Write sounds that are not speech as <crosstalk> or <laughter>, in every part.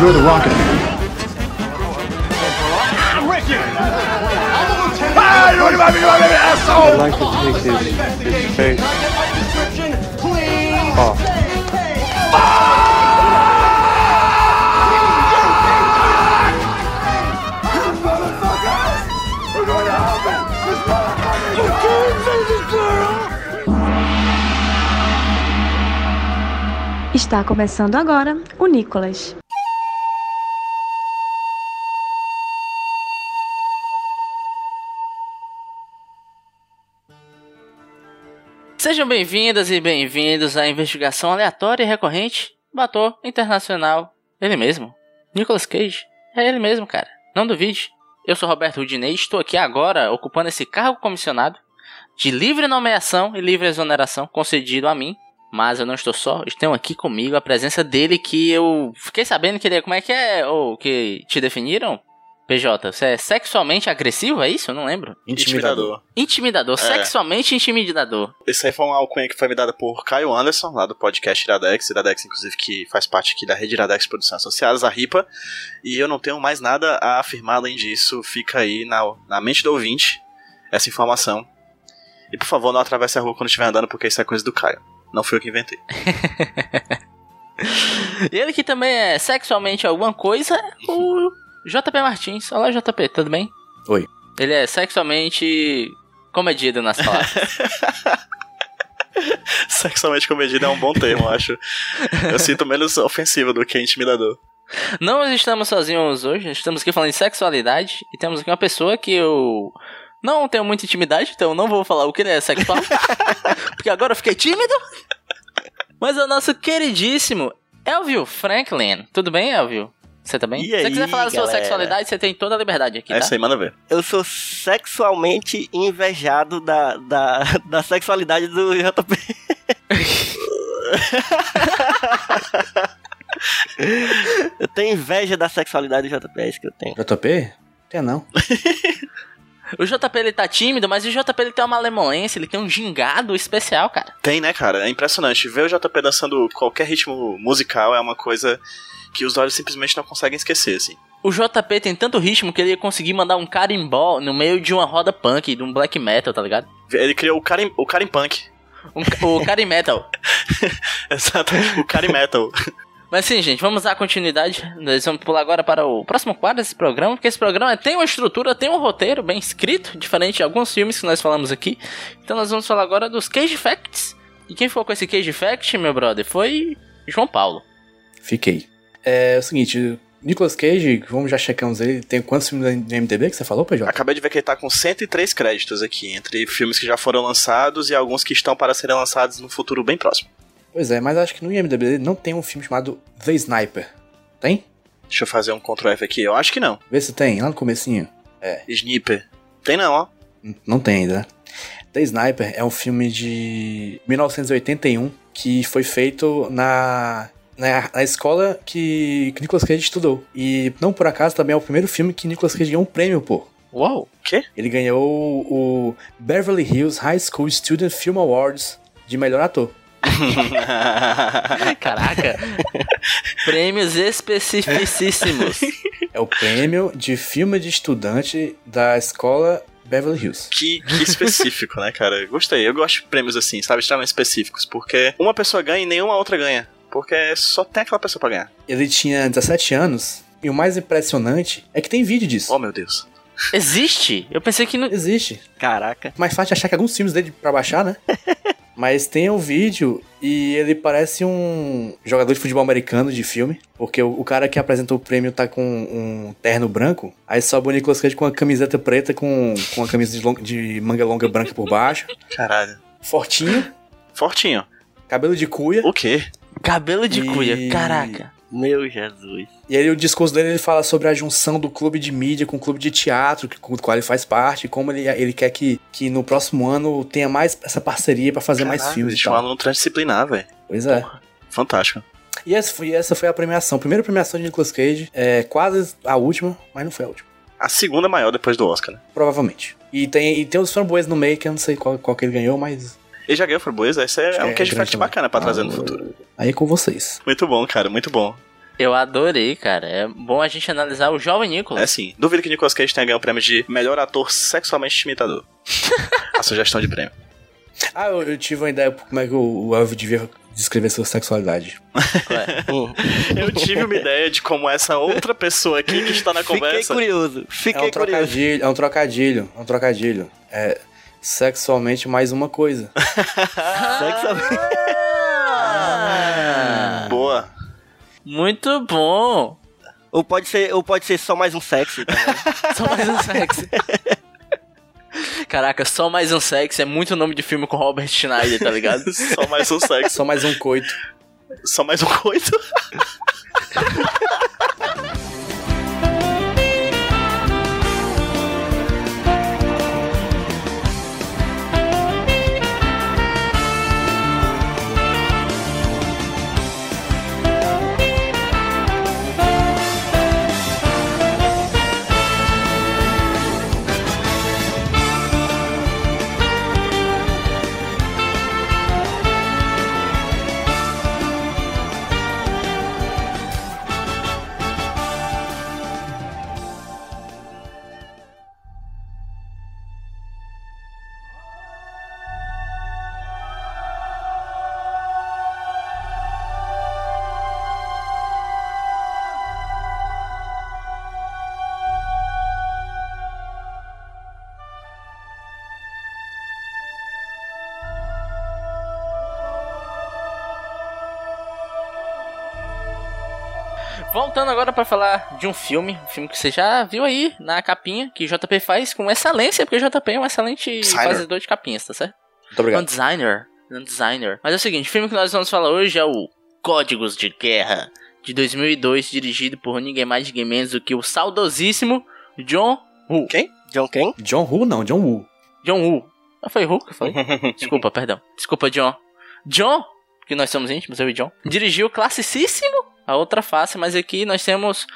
You're the Rocket Man. I'd like to take his, his face off. Está começando agora o Nicolas. Sejam bem-vindas e bem-vindos à investigação aleatória e recorrente do ator internacional, ele mesmo, Nicolas Cage. É ele mesmo, cara. Não duvide. Eu sou Roberto Rudinei e estou aqui agora ocupando esse cargo comissionado de livre nomeação e livre exoneração concedido a mim. Mas eu não estou só, tenho aqui comigo a presença dele que eu fiquei sabendo que ele é, como é que é, ou que te definiram? PJ, você é sexualmente agressivo, é isso? Eu não lembro. Intimidador. Intimidador, É. sexualmente intimidador. Esse aí foi uma alcunha que foi me dada por Caio Anderson, lá do podcast Iradex. Iradex, inclusive, que faz parte aqui da rede Iradex Produções Associadas, a RIPA. E eu não tenho mais nada a afirmar além disso. Fica aí na, na mente do ouvinte essa informação. E por favor, não atravesse a rua quando estiver andando, porque isso é coisa do Caio. Não fui eu que inventei. <laughs> E ele que também é sexualmente alguma coisa é o JP Martins. Olá, JP, tudo bem? Oi. Ele é sexualmente comedido nas palavras. <laughs> Sexualmente comedido é um bom termo, acho. Eu sinto menos ofensivo do que intimidador. não estamos sozinhos hoje, estamos aqui falando de sexualidade e temos aqui uma pessoa que eu não tenho muita intimidade, então não vou falar o que ele é sexual, <laughs> porque agora eu fiquei tímido. Mas é o nosso queridíssimo Elvio Franklin. Tudo bem, Elvio? Você? E Se você quiser falar da sua galera? sexualidade, você tem toda a liberdade aqui, É tá? isso aí, manda ver. Eu sou sexualmente invejado da, da, da sexualidade do JP. <laughs> eu tenho inveja da sexualidade do JP, é isso que eu tenho. JP? Tem não. <laughs> O JP ele tá tímido, mas o JP ele tem uma malemolência, ele tem um gingado especial, cara. Tem, né, cara? É impressionante. Ver o JP dançando qualquer ritmo musical é uma coisa que os olhos simplesmente não conseguem esquecer, assim. O JP tem tanto ritmo que ele ia conseguir mandar um carimbó no meio de uma roda punk, de um black metal, tá ligado? Ele criou o Karim, o Karim Punk. Um, o Karim Metal. <laughs> Exato, o Karim Metal. Mas sim, gente, vamos dar continuidade. Nós vamos pular agora para o próximo quadro desse programa, porque esse programa tem uma estrutura, tem um roteiro bem escrito, diferente de alguns filmes que nós falamos aqui. Então nós vamos falar agora dos Cage Facts. E quem ficou com esse Cage Fact, meu brother, foi João Paulo. Fiquei. É, o seguinte, Nicolas Cage, vamos já checamos ele. Tem quantos filmes no MDB que você falou, PJ? Acabei de ver que ele tá com 103 créditos aqui, entre filmes que já foram lançados e alguns que estão para serem lançados no futuro bem próximo. Pois é, mas acho que no IMDB não tem um filme chamado The Sniper. Tem? Deixa eu fazer um Ctrl F aqui. Eu acho que não. Vê se tem, lá no comecinho. Sniper. Tem não, ó. Não tem ainda. né? The Sniper é um filme de 1981 que foi feito na, na, na escola que, que Nicolas Cage estudou. E não por acaso também é o primeiro filme que Nicolas Cage ganhou um prêmio, pô. Uou! O quê? Ele ganhou o Beverly Hills High School Student Film Awards de melhor ator. <laughs> Caraca! Prêmios especificíssimos. É o prêmio de filme de estudante da escola Beverly Hills. que, que específico, né, cara? Gostei. Eu gosto de prêmios assim, sabe? Extremamente específicos. Porque uma pessoa ganha e nenhuma outra ganha. Porque só tem aquela pessoa pra ganhar. Ele tinha 17 anos e o mais impressionante é que tem vídeo disso. Oh, meu Deus. Existe? Eu pensei que não. Existe. Caraca. Mais fácil achar que alguns filmes dele pra baixar, né? <laughs> Mas tem o vídeo e ele parece um jogador de futebol americano de filme. Porque o, o cara que apresentou o prêmio tá com um terno branco. Aí sobe o Nicolas Cage com uma camiseta preta com, com uma camisa de, long- de manga longa branca por baixo. Caralho. Fortinho, Fortinho. cabelo de cuia. O quê? Cabelo de E- cuia, caraca. Meu Jesus. E aí o discurso dele ele fala sobre a junção do clube de mídia com o clube de teatro, que- com o qual ele faz parte, e como ele, ele quer que, que no próximo ano tenha mais essa parceria pra fazer mais filmes Existe um aluno transdisciplinar, velho. Pois é. Fantástico. E essa, foi, essa foi a premiação. Primeira premiação de Nicolas Cage. É quase a última, mas não foi a última. A segunda maior depois do Oscar, né? Provavelmente. E tem, e tem os framboesas no meio, que eu não sei qual, qual que ele ganhou, mas. Ele já ganhou Framboesa? Esse é, é um que queijo fact bacana pra trazer no Ah, futuro. Aí é com vocês. Muito bom, cara, muito bom. Eu adorei, cara. É bom a gente analisar o jovem É Nicolas. sim. Duvido que Nicolas Cage tenha ganho o prêmio de melhor ator sexualmente imitador. <laughs> a sugestão de prêmio. Ah, eu, eu tive uma ideia como é que o, o Elvio devia descrever sua sexualidade. Hum. <laughs> Eu tive uma ideia de como essa outra pessoa aqui que está na Fiquei conversa. curioso. É Fiquei um curioso. trocadilho, é um trocadilho, é um trocadilho. É sexualmente mais uma coisa. <laughs> Sexualmente. Ah, Boa. muito bom. Ou pode ser, ou pode ser só mais um sexo. <laughs> Só mais um sexo. Caraca, só mais um sexo é muito nome de filme com Robert Schneider, tá ligado? <laughs> Só mais um sexo. Só mais um coito. Só mais um coito. Voltando agora pra falar de um filme, um filme que você já viu aí na capinha, que JP faz com excelência, porque JP é um excelente Designer. fazedor de capinhas, tá certo? Muito É um obrigado. designer. Um designer. Mas é o seguinte, o filme que nós vamos falar hoje é o Códigos de Guerra, de 2002, dirigido por ninguém mais, ninguém menos do que o saudosíssimo John Woo. Quem? John Ken? John Woo não, John Woo. John Woo. Ah, foi Woo que eu falei? <laughs> Desculpa, perdão. Desculpa, John. John, que nós somos íntimos, eu e John, dirigiu classicíssimo A Outra Face, mas aqui nós temos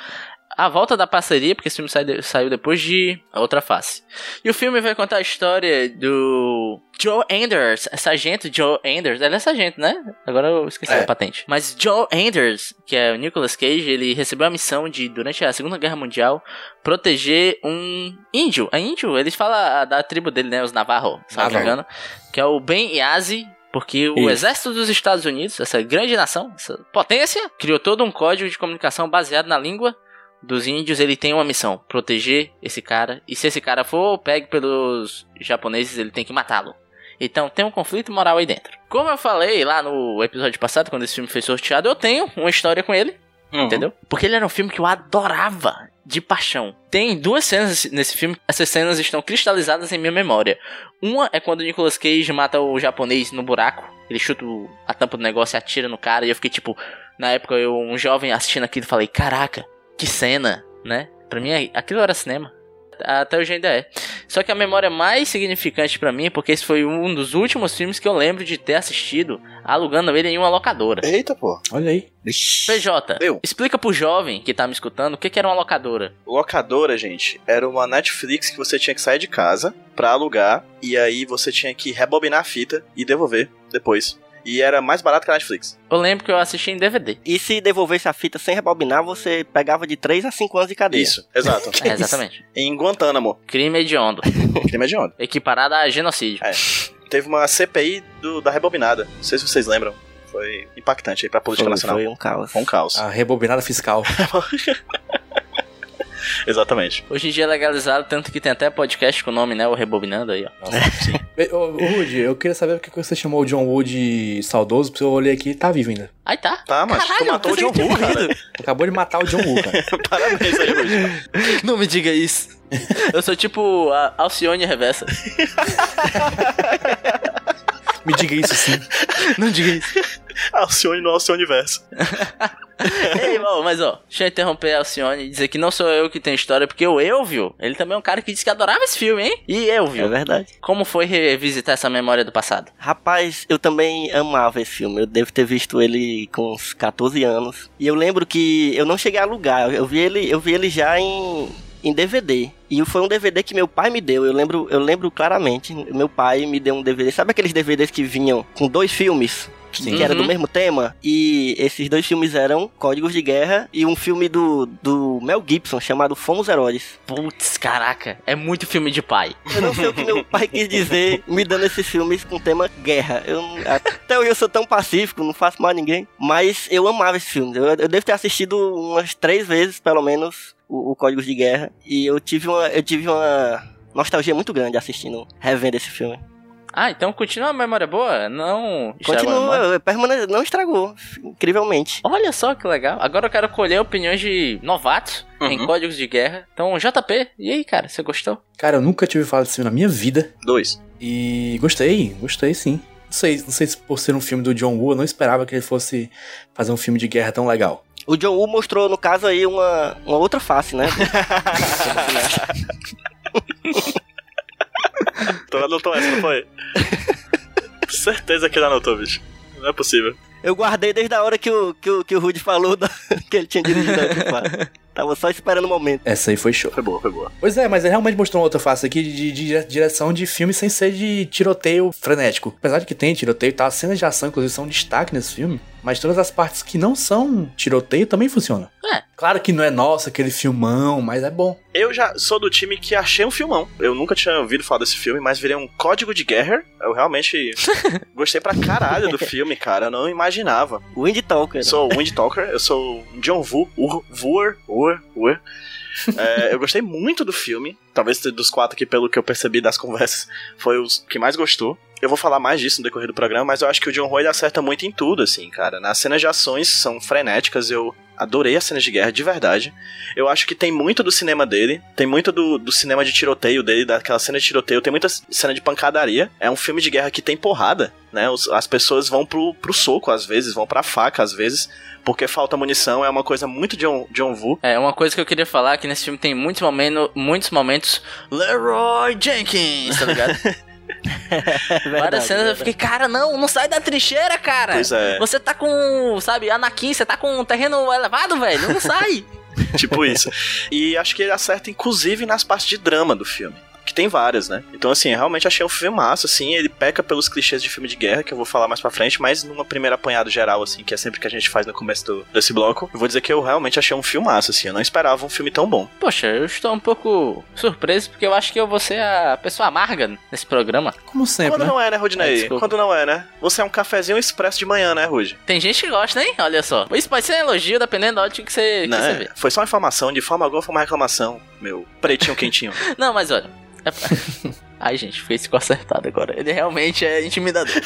a volta da parceria, porque esse filme sai saiu depois de A Outra Face. E o filme vai contar a história do Joe Anders, sargento Joe Anders. Ele é sargento, né? Agora eu esqueci É. a patente. Mas Joe Anders, que é o Nicolas Cage, ele recebeu a missão de, durante a Segunda Guerra Mundial, proteger um índio. É índio? Eles falam da tribo dele, né? Os Navarro, se não me engano. Que é o Ben Yazi. Porque o Isso. exército dos Estados Unidos, essa grande nação, essa potência, criou todo um código de comunicação baseado na língua dos índios. Ele tem uma missão: proteger esse cara. E se esse cara for pegue pelos japoneses, ele tem que matá-lo. Então tem um conflito moral aí dentro. Como eu falei lá no episódio passado, quando esse filme foi sorteado, eu tenho uma história com ele. Uhum. Entendeu? Porque ele era um filme que eu adorava de paixão. Tem duas cenas nesse filme, essas cenas estão cristalizadas em minha memória. Uma é quando o Nicolas Cage mata o japonês no buraco, ele chuta a tampa do negócio e atira no cara, e eu fiquei tipo, na época eu, um jovem assistindo aquilo, falei, caraca, que cena, né? Pra mim aquilo era cinema. Até hoje ainda é. Só que a memória mais significante pra mim, porque esse foi um dos últimos filmes que eu lembro de ter assistido alugando ele em uma locadora. Eita, pô. Olha aí. PJ, explica pro jovem que tá me escutando o que, que era uma locadora. Locadora, gente, era uma Netflix que você tinha que sair de casa pra alugar e aí você tinha que rebobinar a fita e devolver depois. E era mais barato que a Netflix. Eu lembro que eu assisti em DVD. E se devolvesse a fita sem rebobinar, você pegava de 3 a 5 anos de cadeia. Isso, exato. <laughs> É, exatamente. em Guantánamo, Crime hediondo. <laughs> crime de onda. Equiparado a genocídio. É. Teve uma CPI do- da rebobinada. Não sei se vocês lembram. Foi impactante aí pra política Foi, nacional. foi um caos. Foi um caos. A rebobinada fiscal. <laughs> <laughs> Exatamente. Hoje em dia é legalizado, tanto que tem até podcast com o nome, né? O Rebobinando aí, ó. <laughs> Ô, ô, Rudy, eu queria saber por que você chamou o John Woo de saudoso, porque eu olhei aqui e tá vivo ainda. Aí tá. Tá, mas tu Caralho, matou o John pensei que Woo, tinha cara. <laughs> Acabou de matar o John Woo, cara. Parabéns aí, Luiz. Não me diga isso. Eu sou tipo a Alcione reversa. Me diga isso sim. Não diga isso. <laughs> Alcione no Alcione Universo. <laughs> Ei, ó, mas ó, deixa eu interromper a Alcione e dizer que não sou eu que tenho história, porque o Elvio, ele também é um cara que disse que adorava esse filme, hein? E É Elvio, verdade. como foi revisitar essa memória do passado? Rapaz, eu também amava esse filme. Eu devo ter visto ele com uns 14 anos. E eu lembro que eu não cheguei a alugar. Eu vi ele, eu vi ele já em, em DVD. E foi um DVD que meu pai me deu. Eu lembro, eu lembro claramente. Meu pai me deu um DVD. Sabe aqueles DVDs que vinham com dois filmes? Que, que era do Uhum. mesmo tema. E esses dois filmes eram Códigos de Guerra e um filme do, do Mel Gibson chamado Fomos Heróis. Putz, caraca, é muito filme de pai. Eu não sei o que meu <laughs> pai quis dizer me dando esses filmes com tema guerra. Eu, até hoje eu sou tão pacífico, não faço mal a ninguém. Mas eu amava esses filmes. Eu, eu devo ter assistido umas três vezes, pelo menos, o, o Códigos de Guerra. E eu tive uma, eu tive uma nostalgia muito grande assistindo, revendo esse filme. Ah, então continua a memória boa? Não? Continua, permane não estragou, incrivelmente. Olha só que legal. Agora eu quero colher opiniões de novatos em Uhum. códigos de guerra. Então, JP, e aí, cara, você gostou? Cara, eu nunca tive falado filme na minha vida. Dois. E gostei, gostei sim. Não sei, não sei se por ser um filme do John Woo, eu não esperava que ele fosse fazer um filme de guerra tão legal. O John Woo mostrou, no caso aí, uma, uma outra face, né? <laughs> <laughs> Tu anotou essa, não foi? Certeza que ele anotou, bicho. Não é possível. Eu guardei desde a hora que o, que o, que o Rudy falou da- <laughs> que ele tinha dirigido a face. Tava só esperando o momento. Essa aí foi show. Foi boa, foi boa. Pois é, mas ele realmente mostrou uma outra face aqui de, de- de direção de filme sem ser de tiroteio frenético. Apesar de que tem tiroteio, tá? As cenas de ação, inclusive, são um destaque nesse filme. Mas todas as partes que não são tiroteio também funcionam. É. Claro que não é nossa, aquele filmão, mas é bom. Eu já sou do time que achei um filmão. Eu nunca tinha ouvido falar desse filme, mas virei um código de guerra. Eu realmente <laughs> gostei pra caralho do filme, cara. Eu não imaginava. Wind Talker. Eu sou o Wind Talker, eu sou o John Woo, Wur, Wur. É, eu gostei muito do filme. Talvez dos quatro aqui, pelo que eu percebi das conversas, foi os que mais gostou. Eu vou falar mais disso no decorrer do programa, mas eu acho que o John ele acerta muito em tudo, assim, cara. Nas cenas de ações são frenéticas, eu adorei as cenas de guerra, de verdade. Eu acho que tem muito do cinema dele, tem muito do, do cinema de tiroteio dele, daquela cena de tiroteio, tem muita cena de pancadaria. É um filme de guerra que tem porrada, né? Os- as pessoas vão pro, pro soco às vezes, vão pra faca às vezes, porque falta munição, é uma coisa muito John, John Woo. É, uma coisa que eu queria falar que nesse filme tem muitos momentos, muitos momentos Leroy Jenkins, tá ligado? <laughs> <laughs> Várias cenas eu fiquei, cara, não, não sai da trincheira, cara. Pois é. Você tá com, sabe, Anakin, você tá com um terreno elevado, velho, não sai. <laughs> tipo isso. E acho que ele acerta, inclusive, nas partes de drama do filme. Que tem várias, né? Então, assim, eu realmente achei um filme massa, assim. Ele peca pelos clichês de filme de guerra, que eu vou falar mais pra frente, mas numa primeira apanhado geral, assim, que é sempre que a gente faz no começo do- desse bloco, eu vou dizer que eu realmente achei um filme massa, assim. Eu não esperava um filme tão bom. Poxa, eu estou um pouco surpreso porque eu acho que eu vou ser a pessoa amarga nesse programa. Como sempre, Quando né? não é, né, É, Rudinei? desculpa. Quando não é, né? Você é um cafezinho expresso de manhã, né, Rude? Tem gente que gosta, hein? Olha só. Isso pode ser um elogio, dependendo da ótica que você, que Não, você é? vê. Foi só uma informação, de forma alguma foi uma reclamação, meu pretinho quentinho. <laughs> Não, mas olha. é- <laughs> Ai, gente, fez ficou acertado agora. Ele realmente é intimidador. <laughs>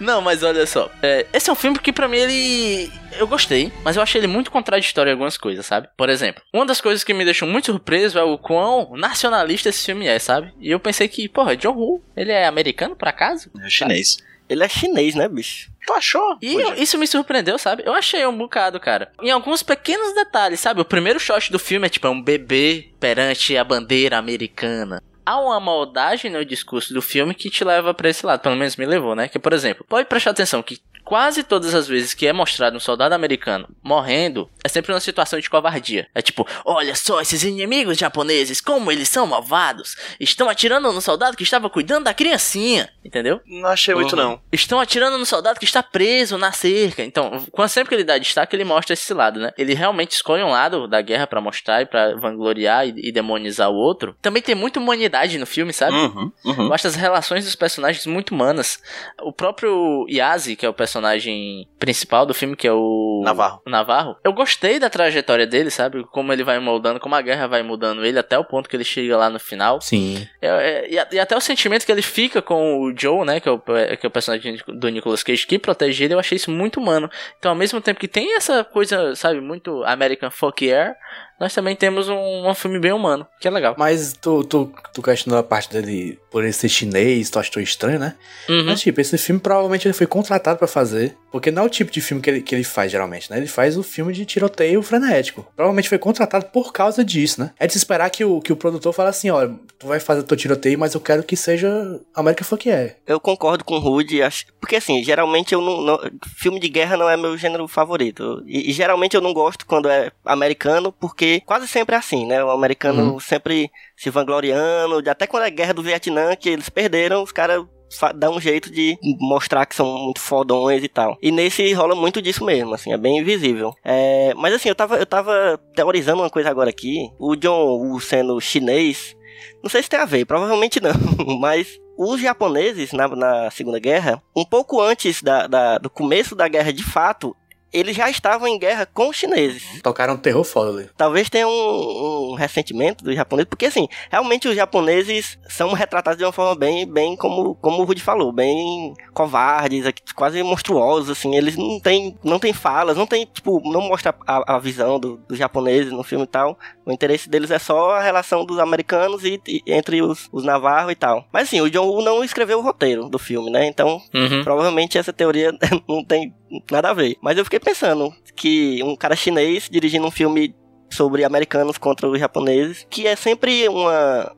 Não, mas olha só. é, esse é um filme que pra mim ele. Eu gostei, mas eu achei ele muito contraditório em algumas coisas, sabe? Por exemplo, uma das coisas que me deixou muito surpreso é o quão nacionalista esse filme é, sabe? E eu pensei que, porra, John Woo, ele é americano por acaso? É chinês. Ele é chinês, né, bicho? Tu achou? E eu- isso me surpreendeu, sabe? Eu achei um bocado, cara. Em alguns pequenos detalhes, sabe? O primeiro shot do filme é tipo é um bebê perante a bandeira americana. Há uma maldade no discurso do filme que te leva pra esse lado, pelo menos me levou, né? Que, por exemplo, pode prestar atenção que quase todas as vezes que é mostrado um soldado americano morrendo, é sempre uma situação de covardia. É tipo, olha só esses inimigos japoneses, como eles são malvados. Estão atirando no soldado que estava cuidando da criancinha, entendeu? Não achei muito, Uhum. não. Estão atirando no soldado que está preso na cerca. Então, quando sempre que ele dá destaque, ele mostra esse lado, né? Ele realmente escolhe um lado da guerra pra mostrar e pra vangloriar e, e demonizar o outro. Também tem muita humanidade no filme, sabe? Uhum, uhum. Eu acho as relações dos personagens muito humanas. O próprio Yazi, que é o personagem principal do filme, que é o Navarro. o Navarro. Eu gostei da trajetória dele, sabe? Como ele vai moldando, como a guerra vai mudando ele até o ponto que ele chega lá no final. Sim. É, é, e, até o sentimento que ele fica com o Joe, né? Que é o, que é o personagem do Nicolas Cage que protege ele, eu achei isso muito humano. Então, ao mesmo tempo que tem essa coisa, sabe, muito American Folk Air, nós também temos um, um filme bem humano, que é legal. Mas tu, tu, tu questionou a parte dele por ele ser chinês, tu achou estranho, né? Uhum. Mas, tipo, esse filme provavelmente ele foi contratado pra fazer. Porque não é o tipo de filme que ele, que ele faz, geralmente, né? Ele faz o filme de tiroteio frenético. Provavelmente foi contratado por causa disso, né? É de se esperar que o, que o produtor fale assim: ó, tu vai fazer teu tiroteio, mas eu quero que seja American Fuck é. Eu concordo com o Rude, acho- porque assim, geralmente eu não, não- Filme de guerra não é meu gênero favorito. E, e geralmente eu não gosto quando é americano, porque porque quase sempre é assim, né? O americano sempre se vangloriando, até quando é a guerra do Vietnã, que eles perderam, os caras dão um jeito de mostrar que são muito fodões e tal. E nesse rola muito disso mesmo, assim, é bem visível. É, mas assim, eu tava, eu tava teorizando uma coisa agora aqui. O John Woo sendo chinês, não sei se tem a ver, provavelmente não, <laughs> mas os japoneses na, na Segunda Guerra, um pouco antes da, da- do começo da guerra de fato, eles já estavam em guerra com os chineses. Tocaram terror foda ali. Talvez tenha um, um ressentimento dos japoneses, porque assim, realmente os japoneses são retratados de uma forma bem, bem como, como o Rudy falou, bem covardes, quase monstruosos, assim, eles não têm, não têm falas, não tem, tipo, não mostra a, a visão do- dos japoneses no filme e tal. O interesse deles é só a relação dos americanos e, e entre os, os navarros e tal. Mas assim, o John Woo não escreveu o roteiro do filme, né? Então, Uhum. Provavelmente essa teoria <laughs> não tem nada a ver. Mas eu fiquei pensando que um cara chinês dirigindo um filme sobre americanos contra os japoneses, que é sempre um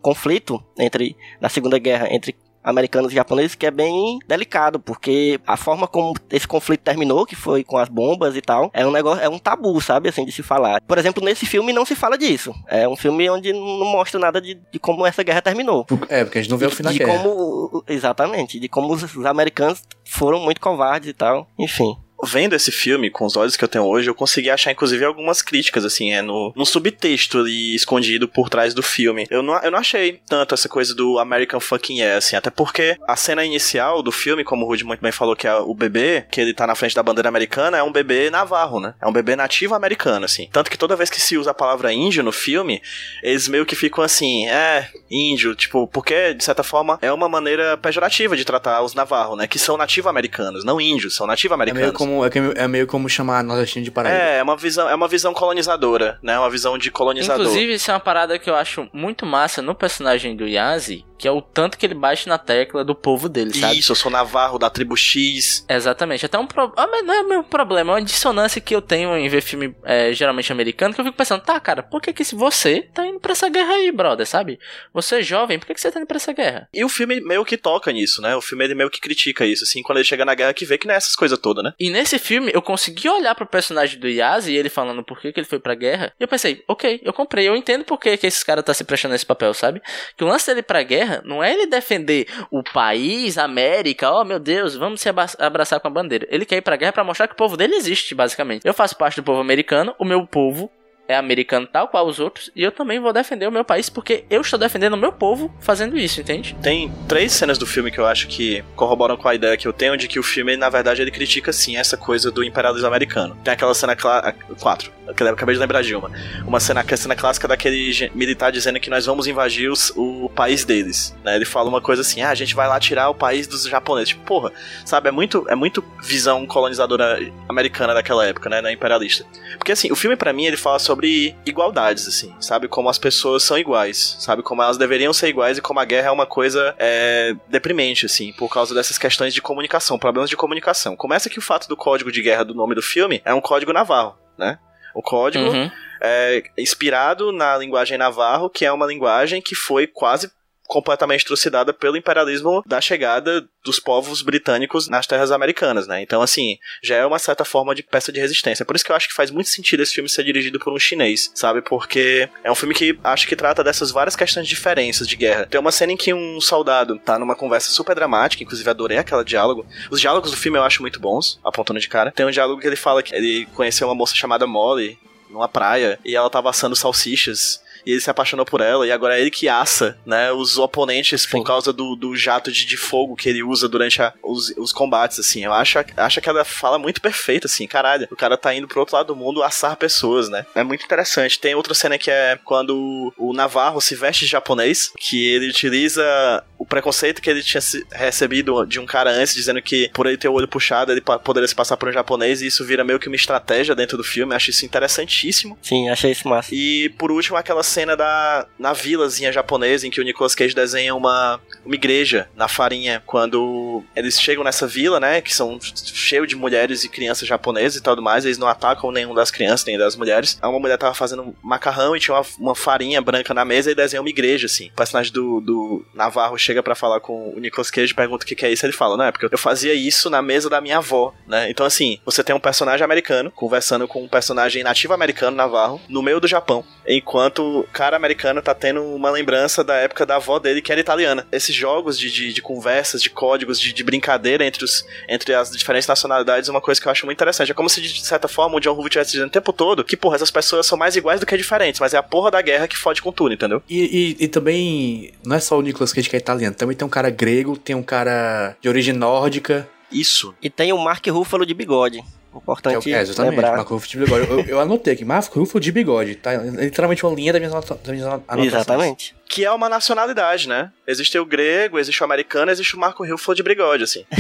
conflito entre na Segunda Guerra entre americanos e japoneses que é bem delicado, porque a forma como esse conflito terminou, que foi com as bombas e tal, é um negócio, é um tabu, sabe, assim, de se falar. Por exemplo, nesse filme não se fala disso. É um filme onde não mostra nada de, de como essa guerra terminou É, porque a gente não vê o da de guerra. como exatamente de como os, os americanos foram muito covardes e tal enfim Vendo esse filme com os olhos que eu tenho hoje, eu consegui achar, inclusive, algumas críticas, assim, é no, no subtexto ali escondido por trás do filme. Eu não, eu não achei tanto essa coisa do American fucking yeah, assim, até porque a cena inicial do filme, como o Rudy muito bem falou, que é o bebê, que ele tá na frente da bandeira americana, é um bebê navarro, né? É um bebê nativo americano, assim. Tanto que toda vez que se usa a palavra índio no filme, eles meio que ficam assim, é, índio, tipo, porque, de certa forma, é uma maneira pejorativa de tratar os navarros, né? Que são nativo-americanos, não índios, são É nativo-americanos. meio, como, é, que- é meio como chamar nordestino de Paraíba. É, é uma visão, é uma visão colonizadora, né? Uma visão de colonizador. Inclusive, isso é uma parada que eu acho muito massa no personagem do Yazi, que é o tanto que ele bate na tecla do povo dele, sabe? Isso, eu sou navarro da tribo X. Exatamente. Até um pro... ah, mas não é o mesmo problema, é uma dissonância que eu tenho em ver filme é, geralmente americano, que eu fico pensando, tá, cara, por que que se você tá indo pra essa guerra aí, brother, sabe? Você é jovem, por que que você tá indo pra essa guerra? E o filme meio que toca nisso, né? O filme ele meio que critica isso, assim, quando ele chega na guerra que vê que não é essas coisas todas, né? E nesse filme eu consegui olhar pro personagem do Yazi e ele falando por que, que ele foi pra guerra. E eu pensei, ok, eu comprei, eu entendo por que, que esses caras tá se prestando esse papel, sabe? Que o lance dele pra guerra não é ele defender o país, a América, oh meu Deus, vamos se abraçar com a bandeira. Ele quer ir pra guerra pra mostrar que o povo dele existe, basicamente. Eu faço parte do povo americano, o meu povo é americano tal qual os outros, e eu também vou defender o meu país porque eu estou defendendo o meu povo fazendo isso, entende? Tem três cenas do filme que eu acho que corroboram com a ideia que eu tenho de que o filme, na verdade, ele critica sim essa coisa do imperialismo americano. Tem aquela cena clá- quatro, que eu acabei de lembrar de uma. Uma cena, a cena clássica daquele militar dizendo que nós vamos invadir os- o país deles. né? Ele fala uma coisa assim: ah, a gente vai lá tirar o país dos japoneses. Tipo, porra, sabe? É muito, é muito visão colonizadora americana daquela época, né? Não imperialista. Porque assim, o filme pra mim ele fala sobre igualdades, assim, sabe? Como as pessoas são iguais, sabe? Como elas deveriam ser iguais e como a guerra é uma coisa é, deprimente, assim, por causa dessas questões de comunicação, problemas de comunicação. Começa que o fato do código de guerra do nome do filme é um código navarro, né? O código Uhum. é inspirado na linguagem navarro, que é uma linguagem que foi quase completamente trucidada pelo imperialismo da chegada dos povos britânicos nas terras americanas, né? Então, assim, já é uma certa forma de peça de resistência. Por isso que eu acho que faz muito sentido esse filme ser dirigido por um chinês, sabe? Porque é um filme que acho que trata dessas várias questões de diferenças de guerra. Tem uma cena em que um soldado tá numa conversa super dramática, inclusive adorei aquela diálogo. Os diálogos do filme eu acho muito bons, apontando de cara. Tem um diálogo que ele fala que ele conheceu uma moça chamada Molly numa praia e ela tava assando salsichas e ele se apaixonou por ela, e agora é ele que assa, né, os oponentes por Sim. causa do, do jato de, de fogo que ele usa durante a- os, os combates, assim. Eu acho, acho aquela fala muito perfeita, assim, caralho. O cara tá indo pro outro lado do mundo assar pessoas, né? É muito interessante. Tem outra cena que é quando o, Navarro se veste de japonês, que ele utiliza o preconceito que ele tinha recebido de um cara antes, dizendo que por ele ter o olho puxado, ele poderia se passar por um japonês, e isso vira meio que uma estratégia dentro do filme. Eu acho isso interessantíssimo. sim achei isso massa E por último, aquela cena da na vilazinha japonesa em que o Nicolas Cage desenha uma, uma igreja na farinha quando eles chegam nessa vila, né, que são cheio de mulheres e crianças japonesas e tudo mais, eles não atacam nenhum das crianças nem das mulheres. Uma mulher tava fazendo macarrão e tinha uma, uma farinha branca na mesa e desenha uma igreja assim. O personagem do, do Navarro chega para falar com o Nicolas Cage pergunta o que, que é isso, ele fala, não, é porque eu fazia isso na mesa da minha avó, né? Então assim, você tem um personagem americano conversando com um personagem nativo americano Navarro no meio do Japão, enquanto o cara americano tá tendo uma lembrança da época da avó dele que era italiana. Esses jogos de, de, de conversas, de códigos, de, de brincadeira entre, os, entre as diferentes nacionalidades é uma coisa que eu acho muito interessante. É como se, de certa forma, o John Hoover estivesse dizendo o tempo todo que, porra, essas pessoas são mais iguais do que diferentes, mas é a porra da guerra que fode com tudo, entendeu? E, e, e também, não é só o Nicolas Cage que é italiano, também tem um cara grego, tem um cara de origem nórdica. Isso. E tem o Mark Ruffalo de bigode. Importante Que é, é, exatamente, lembrar. Marco Ruffalo de bigode. Eu, eu anotei aqui, Marco Ruffalo de bigode, tá? Literalmente uma linha das minhas, anota- das minhas anotações. Exatamente. Que é uma nacionalidade, né? Existe o grego, existe o americano, existe o Marco Ruffalo de bigode, assim. <laughs>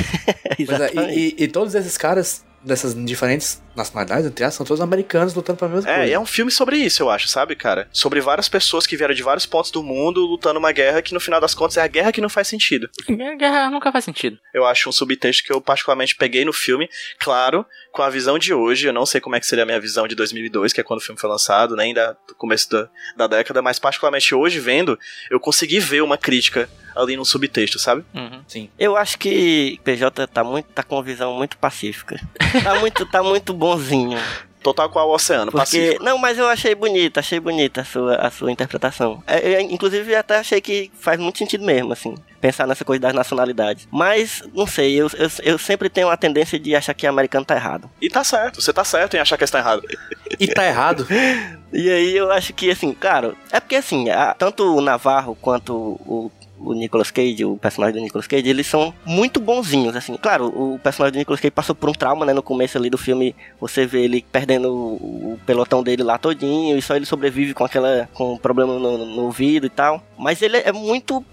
Pois é, Exatamente. e, e- e todos esses caras dessas diferentes nacionalidades, entre elas, são todos americanos lutando pra mesma É, coisa. e é um filme sobre isso, eu acho, sabe, cara? Sobre várias pessoas que vieram de vários pontos do mundo lutando uma guerra que no final das contas é a guerra que não faz sentido. Guerra nunca faz sentido. Eu acho um subtexto que eu particularmente peguei no filme, claro, com a visão de hoje. Eu não sei como é que seria a minha visão de 2002, que é quando o filme foi lançado, nem da, do começo da, da década, mas particularmente hoje vendo, eu consegui ver uma crítica ali no subtexto, sabe? Uhum. Sim. Eu acho que PJ tá muito tá com uma visão muito pacífica. Tá muito tá muito bonzinho. Total qual o oceano, Porque pacífico. não, mas eu achei bonita, achei bonita a sua a sua interpretação. É, eu, inclusive até achei que faz muito sentido mesmo assim. Pensar nessa coisa das nacionalidades. Mas, não sei, eu, eu, eu sempre tenho a tendência de achar que americano tá errado. E tá certo, você tá certo em achar que está errado. E tá errado. <laughs> E aí eu acho que, assim, claro, é porque assim, a- tanto o Navarro quanto o, o Nicolas Cage, o personagem do Nicolas Cage, eles são muito bonzinhos, assim. Claro, o personagem do Nicolas Cage passou por um trauma, né? No começo ali do filme, você vê ele perdendo o, o pelotão dele lá todinho, e só ele sobrevive com aquela. com um problema no, no ouvido e tal. Mas ele é muito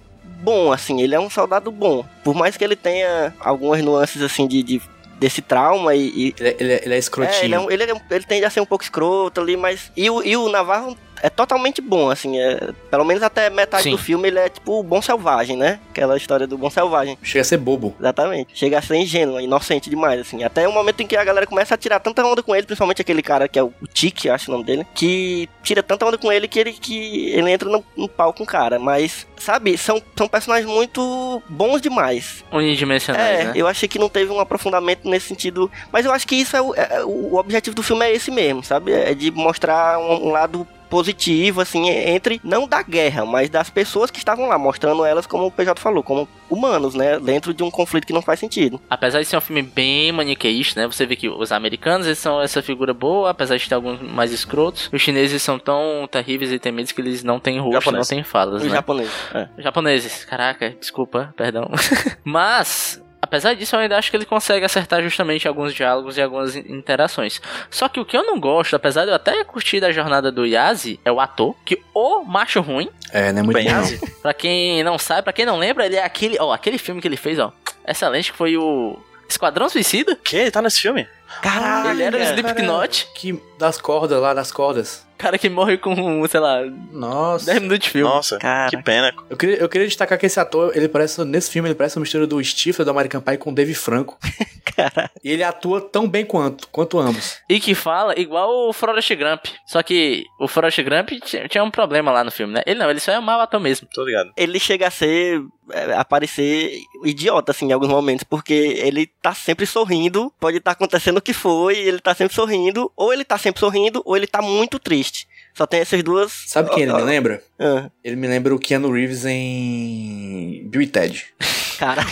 bom, assim, ele é um soldado bom. Por mais que ele tenha algumas nuances, assim, de. de- desse trauma e- e, Ele, é- ele, é- ele é escrotinho. é, ele, é um- ele, é um- ele tende a ser um pouco escroto ali, mas. E o, e o Navarro é totalmente bom, assim. É, pelo menos até metade Sim. do filme ele é tipo o bom selvagem, né? Aquela história do bom selvagem. Chega a ser bobo. Exatamente. Chega a ser ingênuo, inocente demais, assim. Até o momento em que a galera começa a tirar tanta onda com ele, principalmente aquele cara que é o Tique, acho o nome dele, que tira tanta onda com ele que ele, que ele entra no, no pau com o cara. Mas, sabe, são, são personagens muito bons demais. Unidimensionais, É, né? eu achei que não teve um aprofundamento nesse sentido. Mas eu acho que isso é o, é- o objetivo do filme é esse mesmo, sabe? É de mostrar um, um lado positivo, assim, entre, não da guerra, mas das pessoas que estavam lá, mostrando elas, como o PJ falou, como humanos, né? Dentro de um conflito que não faz sentido. Apesar de ser um filme bem maniqueísta, né? Você vê que os americanos eles são essa figura boa, apesar de ter alguns mais escrotos. Os chineses são tão terríveis e temidos que eles não têm rosto, Japonês. não têm falas, Os né? japoneses. É. Japoneses, caraca, desculpa, perdão. <laughs> Mas, apesar disso, eu ainda acho que ele consegue acertar justamente alguns diálogos e algumas in- interações. Só que o que eu não gosto, apesar de eu até curtir da jornada do Yazi, é o ator, que o macho ruim, É, não é muito Bem, <laughs> pra quem não sabe, pra quem não lembra, ele é aquele, ó, aquele filme que ele fez, ó, excelente, que foi o Esquadrão Suicida. que? Ele tá nesse filme? Caralho! ele era o. Slipknot, Que das cordas lá, das cordas. Cara que morre com, sei lá, Nossa. 10 minutos de filme. Nossa, Cara. que pena. Eu queria, eu queria destacar que esse ator, ele parece, nesse filme, ele parece uma mistura do Stifler do American Pie com o Dave Franco. <laughs> Caralho. E ele atua tão bem quanto, quanto ambos. E que fala igual o Forrest Gump. Só que o Forrest Gump tinha um problema lá no filme, né? Ele não, ele só é um mau ator mesmo. Tô ligado. Ele chega a ser. é, aparecer idiota, assim, em alguns momentos, porque ele tá sempre sorrindo, pode estar acontecendo o que foi, ele tá sempre sorrindo, ou ele tá sempre sorrindo, ou ele tá muito triste. Só tem essas duas. Sabe quem ele me lembra? Ah, Ele me lembra o Keanu Reeves em Bill e Ted. cara.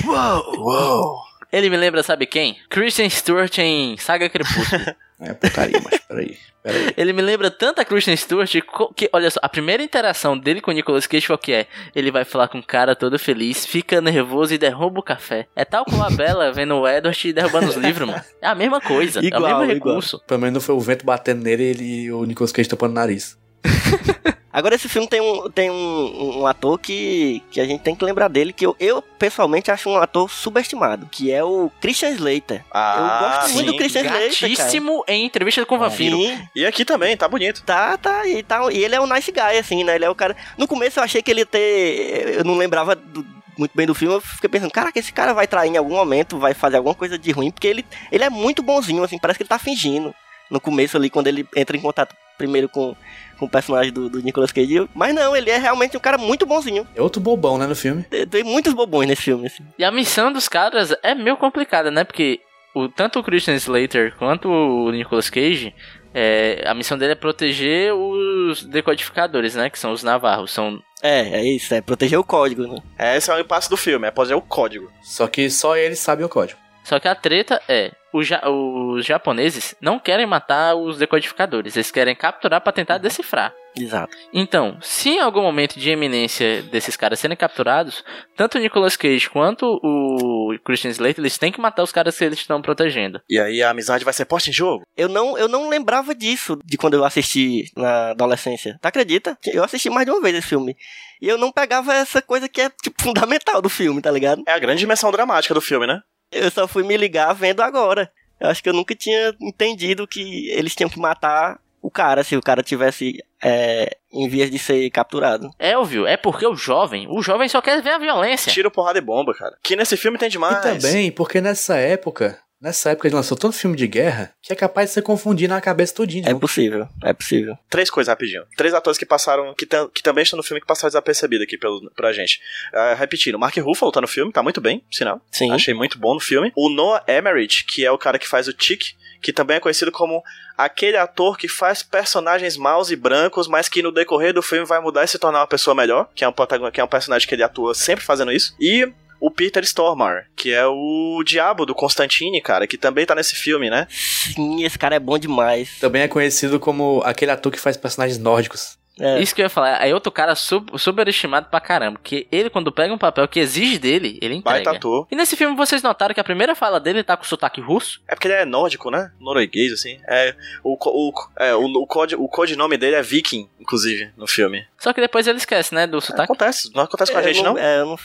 Uou! Ele me lembra, sabe quem? Christian Stewart em Saga Crepúsculo. <laughs> É putaria, mas peraí. Peraí. ele me lembra tanto a Christian Stewart que, olha só, a primeira interação dele com o Nicolas Cage foi o que é? Ele vai falar com o cara todo feliz, fica nervoso e derruba o café. É tal como a Bella vendo o Edward e derrubando os livros, mano. É a mesma coisa, é Igual, o mesmo igual. recurso. Pelo menos não foi o vento batendo nele e ele- o Nicolas Cage tampando o nariz. <laughs> Agora esse filme tem um, tem um, um ator que, que a gente tem que lembrar dele, que eu, eu pessoalmente acho um ator subestimado, que é o Christian Slater. Ah, eu gosto muito do sim. Christian Slater. Gatíssimo em entrevista com o vampiro. Sim, E aqui também, tá bonito. Tá, tá, e tá. E ele é um nice guy, assim, né? Ele é o cara. No começo eu achei que ele ia ter. Eu não lembrava do- muito bem do filme, eu fiquei pensando, caraca, esse cara vai trair em algum momento, vai fazer alguma coisa de ruim, porque ele, ele é muito bonzinho, assim, parece que ele tá fingindo. No começo ali, quando ele entra em contato primeiro com, com o personagem do, do Nicolas Cage. Mas não, ele é realmente um cara muito bonzinho. É outro bobão, né, no filme. Tem- Tem muitos bobões nesse filme, assim. E a missão dos caras é meio complicada, né? Porque o, tanto o Christian Slater quanto o Nicolas Cage, é, a missão dele é proteger os decodificadores, né? Que são os navarros. São É, é isso, é proteger o código, né? Esse é o impasse do filme, é fazer o código. Só que só eles sabem o código. Só que a treta é, ja- os japoneses não querem matar os decodificadores, eles querem capturar pra tentar decifrar. Exato. Então, se em algum momento de eminência desses caras serem capturados, tanto o Nicolas Cage quanto o Christian Slater, eles têm que matar os caras que eles estão protegendo. E aí a amizade vai ser posta em jogo? Eu não, eu não lembrava disso de quando eu assisti na adolescência. Tu acredita? Eu assisti mais de uma vez esse filme. E eu não pegava essa coisa que é, tipo, fundamental do filme, tá ligado? É a grande dimensão dramática do filme, né? Eu só fui me ligar vendo agora. Eu acho que eu nunca tinha entendido que eles tinham que matar o cara se o cara tivesse é, em vias de ser capturado. É óbvio, é porque o jovem, o jovem só quer ver a violência. Tiro, porrada e bomba, cara. Que nesse filme tem demais. E também porque nessa época, nessa época ele lançou tanto filme de guerra que é capaz de você confundir na cabeça todinho. de É novo. possível, é possível. Três coisas rapidinho. Três atores que passaram, que, tam- que também estão no filme que passaram desapercebido aqui pelo, pra gente. Ah, repetindo, o Mark Ruffalo tá no filme, tá muito bem, sinal. Sim. Achei muito bom no filme. O Noah Emmerich, que é o cara que faz o Tick, que também é conhecido como aquele ator que faz personagens maus e brancos, mas que no decorrer do filme vai mudar e se tornar uma pessoa melhor, que é um, que é um personagem que ele atua sempre fazendo isso. E o Peter Stormare, que é o diabo do Constantine, cara, que também tá nesse filme, né? Sim, esse cara é bom demais. Também é conhecido como aquele ator que faz personagens nórdicos. É. Isso que eu ia falar, é outro cara sub, superestimado pra caramba, porque ele quando pega um papel que exige dele, ele entrega. Baita ator. E nesse filme vocês notaram que a primeira fala dele tá com sotaque russo? É porque ele é nórdico, né? Norueguês, assim. É, o, o, é, o, o, code, o codinome dele é Viking, inclusive, no filme. Só que depois ele esquece, né, do sotaque. Acontece, não acontece com a Eu gente, não? É, eu não...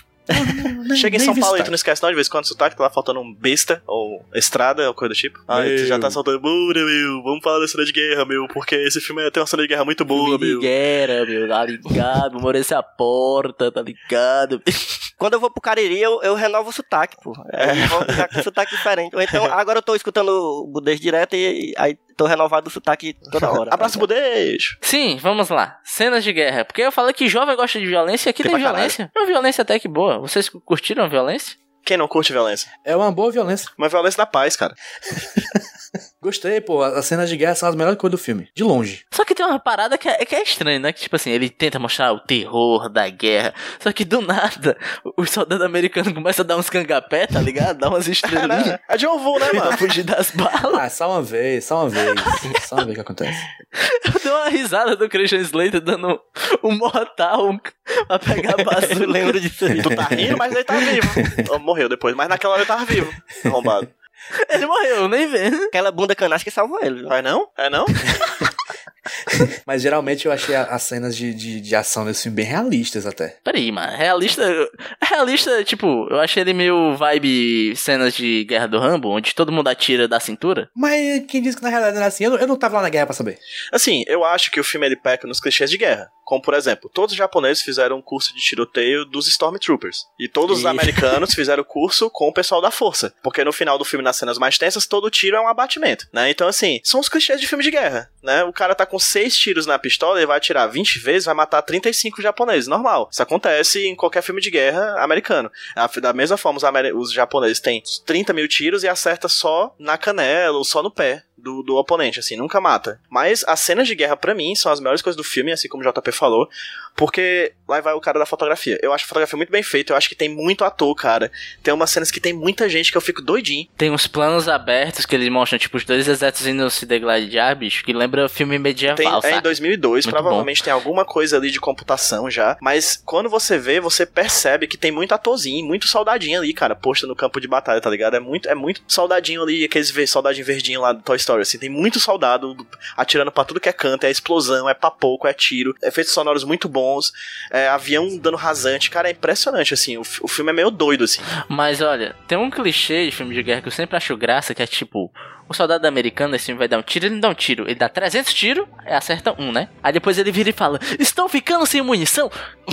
Chega em São Paulo e tu não esquece não, de vez em quando sotaque, tá lá faltando um besta, ou estrada, ou coisa do tipo. Aí tu Meu. já tá soltando, bora, meu, vamos falar da cena de guerra, meu, porque esse filme tem uma cena de guerra muito boa, meu. Guerra, meu, tá ligado? Morece a porta, tá ligado? <laughs> Quando eu vou pro Cariri, eu, eu renovo o sotaque, pô. Eu volto já com sotaque diferente. Ou então, agora eu tô escutando o Budês direto e, e aí tô renovado o sotaque toda hora. Abraço, budejo! Sim, vamos lá. Cenas de guerra. Porque eu falei que jovem gosta de violência e aqui Tem tem, violência. É uma violência até que boa. Vocês curtiram a violência? Quem não curte violência? É uma boa violência. Uma violência da paz, cara. <laughs> Gostei, pô. As cenas de guerra são as melhores coisas do filme. De longe. Só que tem uma parada que é, que é estranha, né? Que tipo assim, ele tenta mostrar o terror da guerra. Só que do nada, o soldado americano começa a dar uns cangapé, tá ligado? Dá umas É, estrelinhas né? É John Woo, né, <laughs> pra mano? fugir das balas. Ah, só uma vez, só uma vez. só uma vez que acontece. Eu dei uma risada do Christian Slater dando um mortal pra pegar a <laughs> eu bazuca. lembro disso aí. <laughs> Tu tá rindo, mas ele tá vivo. Morreu depois, mas naquela hora ele tava vivo. Arrombado. Ele morreu, nem vê. Aquela bunda canastra que salvou ele. viu? É não? É não? <laughs> Mas geralmente eu achei as cenas de, de, de ação desse filme bem realistas até. Peraí, mano. Realista. Realista, tipo, eu achei ele meio vibe cenas de Guerra do Rambo, onde todo mundo atira da cintura. Mas quem disse que na realidade não era assim? Eu, não- eu não tava lá na guerra pra saber. Assim, eu acho que o filme ele peca nos clichês de guerra. Como, por exemplo, todos os japoneses fizeram um curso de tiroteio dos Stormtroopers. E todos os americanos fizeram o curso com o pessoal da força. Porque no final do filme, nas cenas mais tensas, todo tiro é um abatimento, né? Então, assim, são os clichês de filme de guerra, né? O cara tá com seis tiros na pistola, ele vai atirar 20 vezes, vai matar 35 japoneses. Normal. Isso acontece em qualquer filme de guerra americano. Da mesma forma, os, os japoneses têm 30 mil tiros e acerta só na canela ou só no pé do, do oponente, assim, nunca mata. Mas as cenas de guerra, pra mim, são as melhores coisas do filme, assim como o JP falou. Porque lá vai o cara da fotografia. Eu acho a fotografia muito bem feita, eu acho que tem muito ator, cara. Tem umas cenas que tem muita gente que eu fico doidinho. Tem uns planos abertos que eles mostram, tipo, os dois exércitos indo se degladiar, bicho, que lembra filme medieval, Tem, é em saca? 2002, Muito provavelmente tem alguma coisa ali de computação já. Mas quando você vê, você percebe que tem muito atorzinho, muito soldadinho ali, cara, posto no campo de batalha, tá ligado? É muito, é muito soldadinho ali, aqueles soldadinho verdinho lá do Toy Story, assim. Tem muito soldado atirando pra tudo que é canto, é explosão, é papoco, é tiro, efeitos sonoros muito bons, é avião dando rasante. Cara, é impressionante, assim. O, o filme é meio doido, assim. Mas olha, tem um clichê de filme de guerra que eu sempre acho graça, que é tipo, o soldado americano nesse filme vai dar um tiro, ele não dá um tiro, ele dá 300 tiros, acerta um, né? Aí depois ele vira e fala, estão ficando sem munição?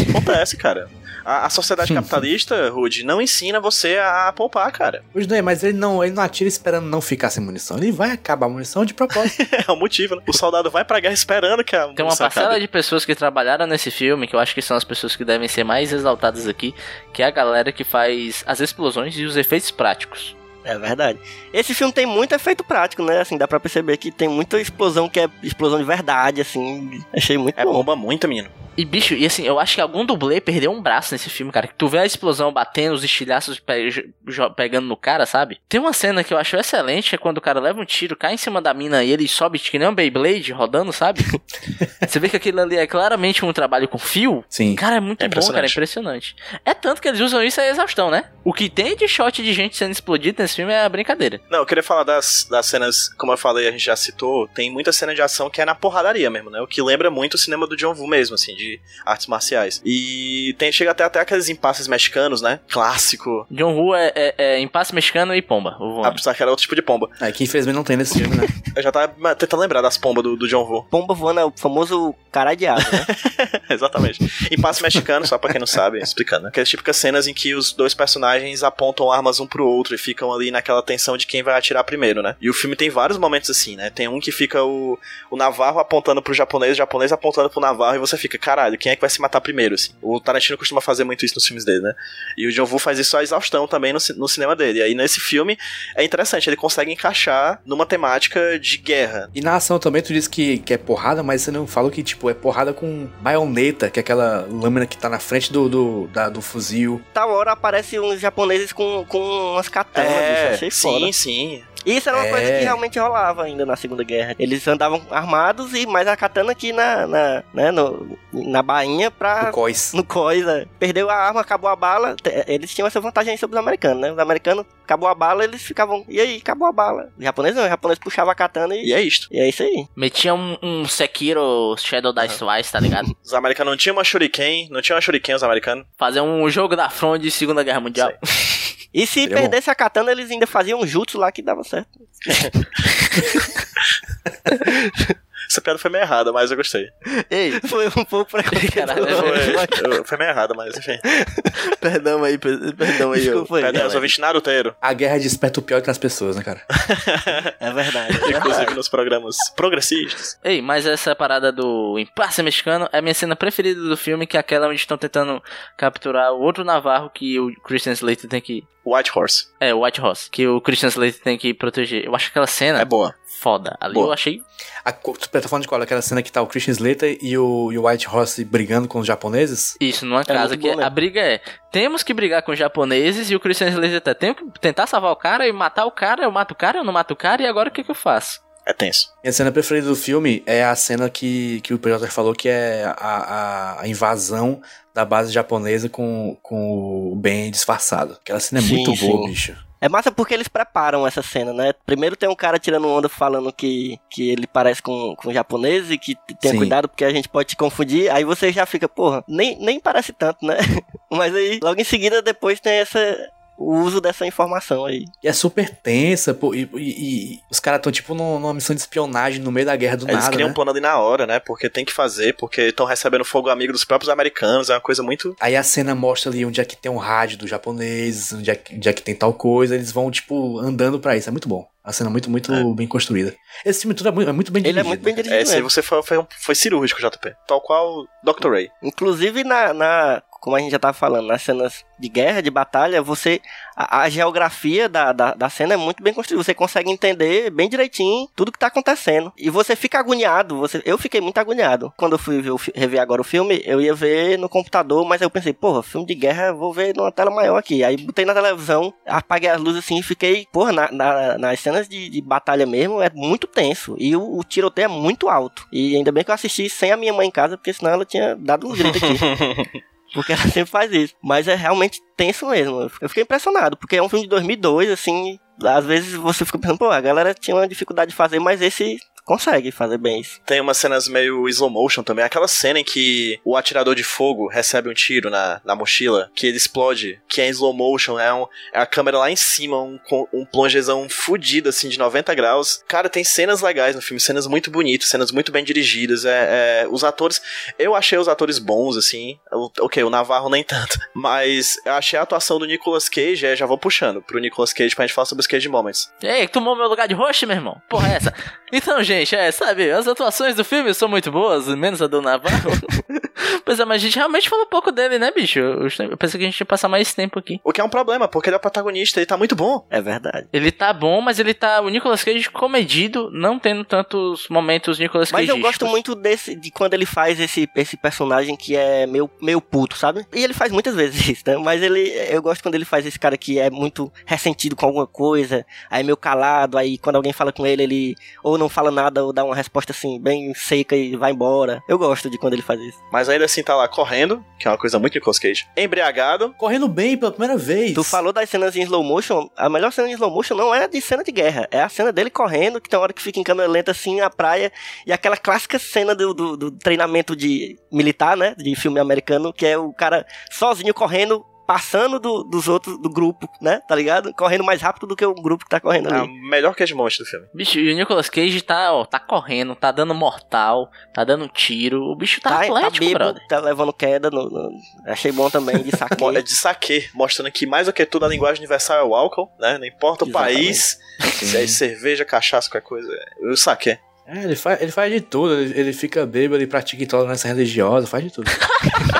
Acontece, cara. A, a sociedade capitalista, Rude, não ensina você a poupar, cara. Hoje não é, mas ele não, ele não atira esperando não ficar sem munição. Ele vai acabar a munição de propósito. <laughs> É o motivo, né? O soldado vai pra guerra esperando que a Tem uma parcela acabe. de pessoas que trabalharam nesse filme, que eu acho que são as pessoas que devem ser mais exaltadas aqui, que é a galera que faz as explosões e os efeitos práticos. É verdade. Esse filme tem muito efeito prático, né? Assim, dá pra perceber que tem muita explosão que é explosão de verdade, assim. Achei muito É bom. bomba muito, menino. E bicho, e assim, eu acho que algum dublê perdeu um braço nesse filme, cara. Que tu vê a explosão batendo, os estilhaços pe- pegando no cara, sabe? Tem uma cena que eu acho excelente, é quando o cara leva um tiro, cai em cima da mina e ele sobe que nem um Beyblade rodando, sabe? <laughs> Você vê que aquilo ali é claramente um trabalho com fio. Sim. Cara, é muito É bom, cara, é impressionante. É tanto que eles usam isso a exaustão, né? O que tem de shot de gente sendo explodida nesse filme é brincadeira. Não, eu queria falar das, das cenas, como eu falei, a gente já citou, tem muita cena de ação que é na porradaria mesmo, né? O que lembra muito o cinema do John Woo mesmo, assim, de artes marciais. E tem, chega até, até aqueles impasses mexicanos, né? Clássico. John Woo é, é, é impasse mexicano e pomba. voando. Apesar que era outro tipo de pomba. É que infelizmente não tem nesse filme, né? <laughs> Eu já tava tentando lembrar das pombas do, do John Woo. Pomba voando é o famoso cara de asa, né? <laughs> Exatamente. Impasse mexicano, só pra quem não sabe, explicando, né? Aquelas típicas cenas em que os dois personagens apontam armas um pro outro e ficam ali naquela tensão de quem vai atirar primeiro, né? E o filme tem vários momentos assim, né? Tem um que fica o, o Navarro apontando pro japonês, o japonês apontando pro Navarro e você fica, caralho, quem é que vai se matar primeiro, assim? O Tarantino costuma fazer muito isso nos filmes dele, né? E o John Woo faz isso à exaustão também no, no cinema dele. E aí nesse filme é interessante, ele consegue encaixar numa temática de guerra. E na ação também tu disse que, que é porrada, mas você não falou que, tipo, é porrada com baioneta, que é aquela lâmina que tá na frente do, do, da- do fuzil. Tal hora aparecem uns japoneses com, com umas katanas, bicho. Achei foda. sim, sim. E Isso era uma É. coisa que realmente rolava ainda na Segunda Guerra. Eles andavam armados e mais a katana aqui na, na, né, no, na bainha pra... O cois. No coisa. Perdeu a arma, acabou a bala. Eles tinham essa vantagem aí sobre os americanos, né? Os americanos, acabou a bala, eles ficavam... E aí, acabou a bala. Os japoneses não, os japoneses puxavam a katana e... E é isto. E é isso aí. Metia um, um Sekiro Shadow Dice Twice, tá ligado? <laughs> Os americanos não tinham uma shuriken, não tinham uma shuriken os americanos. Fazer um jogo da front de Segunda Guerra Mundial. E se Seria perdesse a katana, eles ainda faziam um jutsu lá que dava certo. <laughs> Essa piada foi meio errada, mas eu gostei. Ei, foi um pouco Caralho, preconceituoso. Foi, eu- foi meio errada, mas enfim. <laughs> perdão aí, per- perdão aí. Desculpa aí. Perdão, eu sou ouvinte naruteiro. A guerra desperta o pior entre as pessoas, né, cara? <laughs> É verdade. Inclusive nos programas progressistas. Ei, mas essa parada do impasse mexicano é a minha cena preferida do filme, que é aquela onde estão tentando capturar o outro Navarro que o Christian Slater tem que. White Horse. É, o White Horse, que o Christian Slater tem que proteger. Eu acho aquela cena É boa. foda. Ali Boa. eu achei. A, tu tá falando de qual? Aquela cena que tá o Christian Slater e o, e o White Horse brigando com os japoneses? Isso, numa casa muito que bom mesmo. a briga é: temos que brigar com os japoneses e o Christian Slater tá, tenho que tentar salvar o cara e matar o cara, eu mato o cara, eu não mato o cara, e agora o que, que eu faço? É tenso. Minha cena preferida do filme é a cena que, que o PJ falou que é a, a, a invasão da base japonesa com, com o Ben disfarçado. Aquela cena é Sim, muito boa, sim. bicho. É massa porque eles preparam essa cena, né? Primeiro tem um cara tirando onda falando que, que ele parece com, com japonês e que tenha Sim. cuidado porque a gente pode te confundir. Aí você já fica, porra, nem, nem parece tanto, né? <laughs> Mas aí, logo em seguida, depois tem essa, o uso dessa informação aí. E é super tensa, pô, e, e- e os caras estão tipo num- numa missão de espionagem no meio da guerra do Eles nada, criam né? um plano ali na hora, né? Porque tem que fazer, porque estão recebendo fogo amigo dos próprios americanos. É uma coisa muito. Aí a cena mostra ali onde é que tem um rádio dos japoneses, onde é, que- onde é que tem tal coisa, eles vão, tipo, andando pra isso. É muito bom. A cena é muito, muito bem construída. Esse filme tudo é muito, é muito bem Ele é dirigido. muito bem né? dirigido É, esse aí você foi, foi, foi cirúrgico, JP. Tal qual Dr. Ray. Inclusive, na, na- como a gente já tava falando, nas cenas de guerra, de batalha, você. A, a geografia da, da, da, cena é muito bem construída. Você consegue entender bem direitinho tudo que tá acontecendo. E você fica agoniado. Você, eu fiquei muito agoniado. Quando eu fui ver, rever agora o filme, eu ia ver no computador, mas eu pensei, porra, filme de guerra, vou ver numa tela maior aqui. Aí botei na televisão, apaguei as luzes assim e fiquei, porra, na, na, nas cenas de, de, batalha mesmo, é muito tenso. E o, o tiroteio é muito alto. E ainda bem que eu assisti sem a minha mãe em casa, porque senão ela tinha dado um grito aqui. <laughs> Porque ela <laughs> sempre faz isso. Mas é realmente tenso mesmo. Eu fiquei impressionado, porque é um filme de 2002, assim. Às vezes você fica pensando, pô, a galera tinha uma dificuldade de fazer, mas esse consegue fazer bem isso. Tem umas cenas meio slow motion também. Aquela cena em que o atirador de fogo recebe um tiro na, na mochila, que ele explode, que é em slow motion, é, um, é a câmera lá em cima, um, um plongezão fudido, assim, de 90 graus. Cara, tem cenas legais no filme, cenas muito bonitas, cenas muito bem dirigidas. É, é os atores. Eu achei os atores bons, assim. Ok, o Navarro nem tanto. <laughs> Mas eu achei a atuação do Nicolas Cage, é, já vou puxando pro Nicolas Cage pra gente falar sobre os Cage Moments. Ei, tomou meu lugar de roxo, meu irmão? Porra, é essa? <laughs> então, gente gente, é, sabe, as atuações do filme são muito boas, menos a do Navarro. <laughs> pois é, mas a gente realmente falou pouco dele, né, bicho? Eu pensei que a gente ia passar mais tempo aqui. O que é um problema, porque ele é o protagonista, ele tá muito bom. É verdade. Ele tá bom, mas ele tá. O Nicolas Cage comedido, não tendo tantos momentos Nicolas Cage. Mas eu gosto muito desse, de quando ele faz esse, esse personagem que é meio, meio puto, sabe? E ele faz muitas vezes isso, né? Mas ele. Eu gosto quando ele faz esse cara que é muito ressentido com alguma coisa, aí meio calado, aí quando alguém fala com ele, ele ou não fala nada ou dá uma resposta resposta assim, bem seca e vai embora. Eu gosto de quando ele faz isso. Mas ainda assim tá lá correndo, que é uma coisa muito Nicolas Cage. Embriagado. Correndo bem pela primeira vez. Tu falou das cenas em slow motion. A melhor cena em slow motion não é de cena de guerra. É a cena dele correndo, que tem uma hora que fica em câmera lenta assim na praia. E aquela clássica cena do, do, do treinamento de militar, né? De filme americano, que é o cara sozinho correndo passando do, dos outros do grupo, né? Tá ligado? Correndo mais rápido do que o grupo que tá correndo ali. É melhor que as monstros do filme. Bicho, e o Nicolas Cage tá, ó, tá correndo, tá dando mortal, tá dando tiro. O bicho tá, tá, tá atlético, tá bebo, brother. Tá levando queda. No, no... Achei bom também de <laughs> saque. é de saque, mostrando que mais do que tudo a linguagem universal é o álcool, né? Não importa o Exatamente. país, se é cerveja, cachaça, qualquer coisa. É o saque. É, ele faz, ele faz de tudo. Ele, ele fica bêbado, ele pratica intolerância religiosa, faz de tudo. <laughs>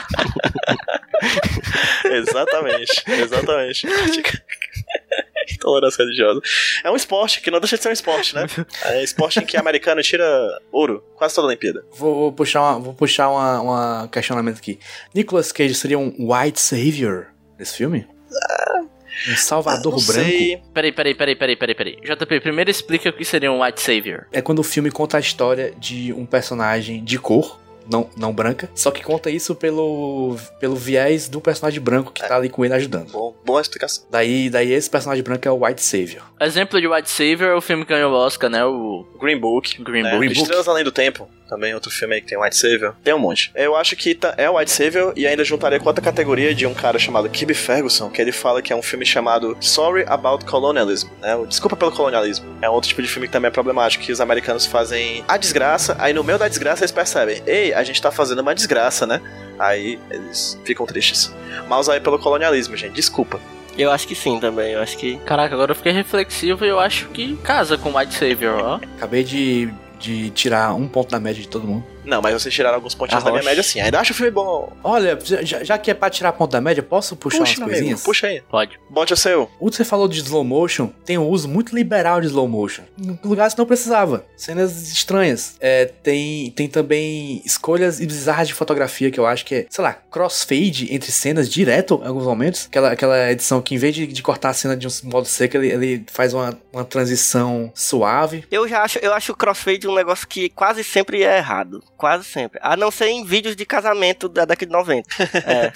exatamente, exatamente. <laughs> Intolerância religiosa. É um esporte que não deixa de ser um esporte, né? É esporte em que americano tira ouro quase toda a Olimpíada. Vou, vou puxar, uma, vou puxar uma, uma questionamento aqui. Nicolas Cage seria um white savior nesse filme? Ah, um salvador não branco? Sei. Peraí, peraí, peraí, peraí, peraí, peraí. JP, primeiro explica o que seria um white savior. É quando o filme conta a história de um personagem de cor não, não branca, só que conta isso pelo, pelo viés do personagem branco que é. tá ali com ele ajudando. Bom, boa explicação. Daí, daí esse personagem branco é o White Savior. Exemplo de White Savior é o filme que ganhou o Oscar, né? O Green Book. Green né? Book. Estrelas Além do Tempo. Também outro filme aí que tem White Savior. Tem um monte. Eu acho que tá, é White Savior e ainda juntaria com outra categoria de um cara chamado Kibbe Ferguson, que ele fala que é um filme chamado Sorry About Colonialism, né? Desculpa pelo colonialismo. É outro tipo de filme que também é problemático, que os americanos fazem a desgraça, aí no meio da desgraça eles percebem, ei, a gente tá fazendo uma desgraça, né? Aí eles ficam tristes. Mas aí pelo colonialismo, gente, desculpa. Eu acho que sim também, eu acho que. Caraca, agora eu fiquei reflexivo e eu acho que casa com White Savior, ó. Acabei de de tirar um ponto da média de todo mundo. Não, mas vocês tiraram alguns pontinhos da minha média assim. Ainda acho o filme bom. Olha, já, já que é pra tirar ponto da média, posso puxar Puxa, umas coisinhas? Amigo, puxa aí. Pode. Bote o seu. O que você falou de slow motion tem um uso muito liberal de slow motion. Em lugares que não precisava. Cenas estranhas. É, tem, tem também escolhas bizarras de fotografia que eu acho que é, sei lá, crossfade entre cenas direto em alguns momentos. Aquela, aquela edição que em vez de, de cortar a cena de um modo seco, ele, ele faz uma, uma transição suave. Eu já acho, eu acho o crossfade um negócio que quase sempre é errado. Quase sempre. A não ser em vídeos de casamento da década de 90. <laughs> É.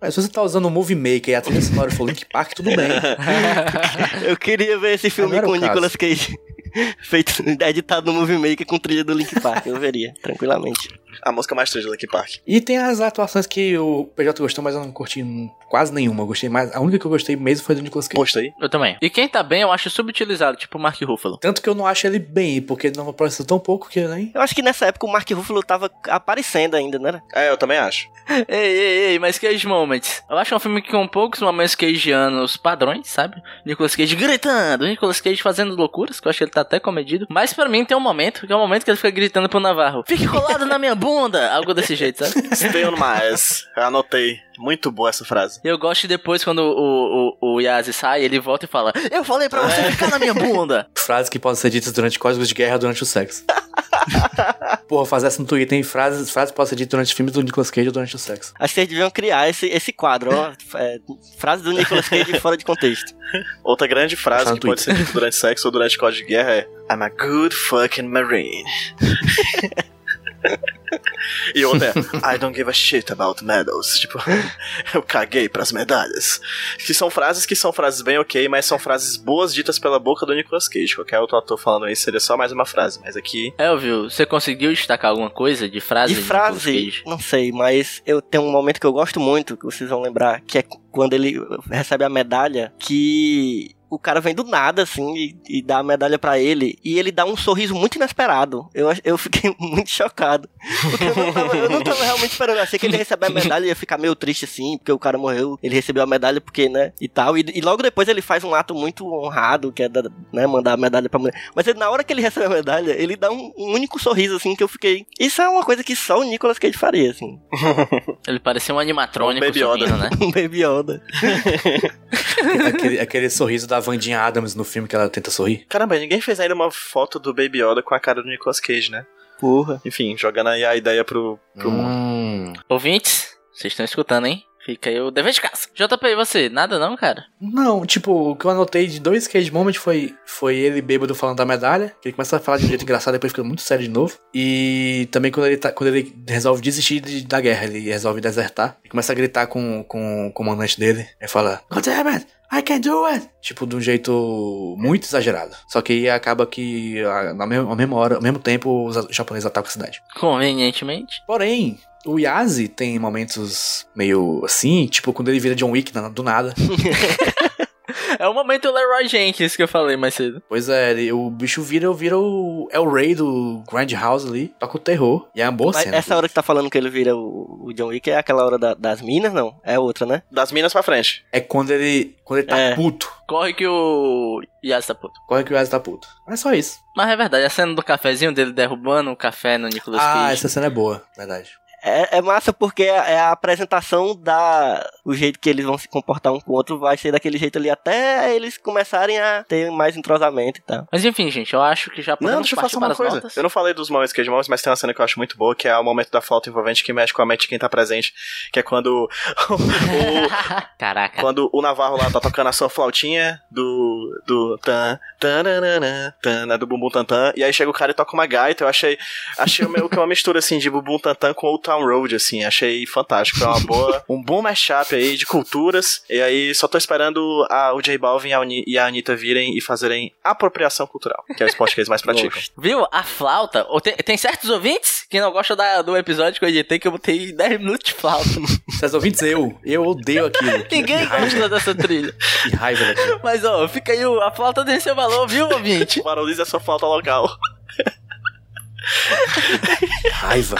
Mas se você tá usando o Movie Maker e a trilha sonora for Link Park, tudo bem. <laughs> eu queria ver esse filme com o Nicolas Cage. <laughs> Feito, editado no Movie Maker com trilha do Link Park. Eu veria, tranquilamente. A música mais trilha do Link Park. E tem as atuações que o PJ gostou, mas eu não curti quase nenhuma. Eu gostei mais. A única que eu gostei mesmo foi do Nicolas Cage. Aí. Eu também. E quem tá bem, eu acho subutilizado, tipo o Mark Ruffalo. Tanto que eu não acho ele bem, porque ele não apareceu tão pouco que nem. Eu acho que nessa época o Mark Ruffalo tava aparecendo ainda, né? É, eu também acho. <laughs> Ei, ei, ei, mas Cage Moments. Eu acho um filme que com poucos momentos cageanos padrões, sabe? Nicolas Cage gritando, Nicolas Cage fazendo loucuras, que eu acho que ele tá até comedido. Mas pra mim tem um momento, que é o momento que ele fica gritando pro Navarro: Fique colado na minha bunda! Algo desse jeito, sabe? <laughs> Stay on my ass. Anotei. Muito boa essa frase. Eu gosto de depois quando o, o, o Yazi sai, ele volta e fala: Eu falei pra você ficar na minha bunda! <laughs> Frases que podem ser ditas durante códigos de guerra durante o sexo. <laughs> Porra, fazer essa no Twitter, tem frases, frases que podem ser ditas durante filmes do Nicolas Cage durante o sexo. Acho que vocês deviam criar esse, esse quadro, ó. É, frase do Nicolas Cage fora de contexto. Outra grande frase que pode ser dita durante sexo ou durante código de guerra é I'm a good fucking marine. E outra é <laughs> I don't give a shit about medals. Tipo, <laughs> eu caguei pras medalhas. Que são frases que são frases bem ok, mas são frases boas ditas pela boca do Nicolas Cage. Qualquer outro ator falando isso seria só mais uma frase, mas aqui Elvio, você conseguiu destacar alguma coisa de frase? De frase, Cage? não sei, mas eu tenho um momento que eu gosto muito, que vocês vão lembrar, que é quando ele recebe a medalha, que o cara vem do nada, assim, e, e dá a medalha pra ele, e ele dá um sorriso muito inesperado. Eu, eu fiquei <laughs> muito chocado. Porque eu não, tava, eu não tava realmente esperando. Eu achei que ele ia receber a medalha e ia ficar meio triste, assim, porque o cara morreu. Ele recebeu a medalha porque, né, e tal. E, e logo depois ele faz um ato muito honrado, que é, da- né, mandar a medalha pra mulher. Mas ele, na hora que ele recebe a medalha, ele dá um, um único sorriso, assim, que eu fiquei... Isso é uma coisa que só o Nicolas Cage faria, assim. <laughs> Ele parecia um animatrônico Um Baby Yoda. né? <laughs> Um Baby Yoda. aquele, aquele sorriso da Vandinha Adams no filme que ela tenta sorrir. Caramba, ninguém fez ainda uma foto do Baby Yoda com a cara do Nicolas Cage, né? Porra. Enfim, jogando aí a ideia pro, pro mundo. Hum. Ouvintes, vocês estão escutando, hein? Fica aí o dever de casa. JP, e você? Nada não, cara? Não, tipo, o que eu anotei de dois Cage Moments foi, foi ele bêbado falando da medalha, que ele começa a falar de um jeito engraçado, depois fica muito sério de novo. E também quando ele, tá, quando ele resolve desistir de- da guerra, ele resolve desertar. E começa a gritar com, com o comandante dele. Ele fala, God damn it, I can do it! Tipo, de um jeito muito exagerado. Só que aí acaba que, na mesma, à mesma hora, ao mesmo tempo, os japoneses atacam a cidade. Convenientemente. Porém, o Yazi tem momentos meio assim, tipo quando ele vira John Wick na- do nada. <laughs> <laughs> É o momento Leroy Jenkins que eu falei mais cedo. Pois é, ele- o bicho vira, vira o. É o rei do Grand House ali. Toca o terror. E é uma boa Mas cena. essa hora que tá falando que ele vira o, o John Wick é aquela hora da- das minas, não? É outra, né? Das minas pra frente. É quando ele. Quando ele tá É. puto. Corre que o Yas tá puto. Corre que o Yazi tá puto. É só isso. Mas é verdade, a cena do cafezinho dele derrubando o café no Nicolas ah, Cage. essa cena é boa, verdade. É, é massa porque é é a apresentação da. O jeito que eles vão se comportar um com o outro vai ser daquele jeito ali até eles começarem a ter mais entrosamento e tal. Mas enfim, gente, eu acho que já podemos Não, deixa eu falar uma coisa. notas. Eu não falei dos momentos Cage Moments, mas tem uma cena que eu acho muito boa, que é o momento da flauta envolvente que mexe com a mente de quem tá presente. Que é quando o, <laughs> <laughs> Caraca. quando o Navarro lá tá tocando a sua flautinha do. do. tan, tananana, tan, né, do bumbum tantan. E aí chega o cara e toca uma gaita. Eu achei. Achei meio que uma mistura assim de bumbum tantan com Old Town Road, assim. Achei fantástico. Foi uma boa. <laughs> Um bom mashup aí de culturas. E aí só tô esperando a, o J Balvin e a, e Anitta virem e fazerem apropriação cultural, que é o esporte que eles mais praticam. Viu? A flauta. ou Tem, tem certos ouvintes que não gostam da- do episódio que eu editei que eu botei 10 minutos de flauta. <laughs> Vocês ouvintes, eu. Eu odeio aquilo. <laughs> Ninguém gosta dessa trilha. que raiva daquilo. Mas ó, fica aí, a flauta tem seu valor, viu, ouvinte? Valorize a sua flauta local. Que raiva.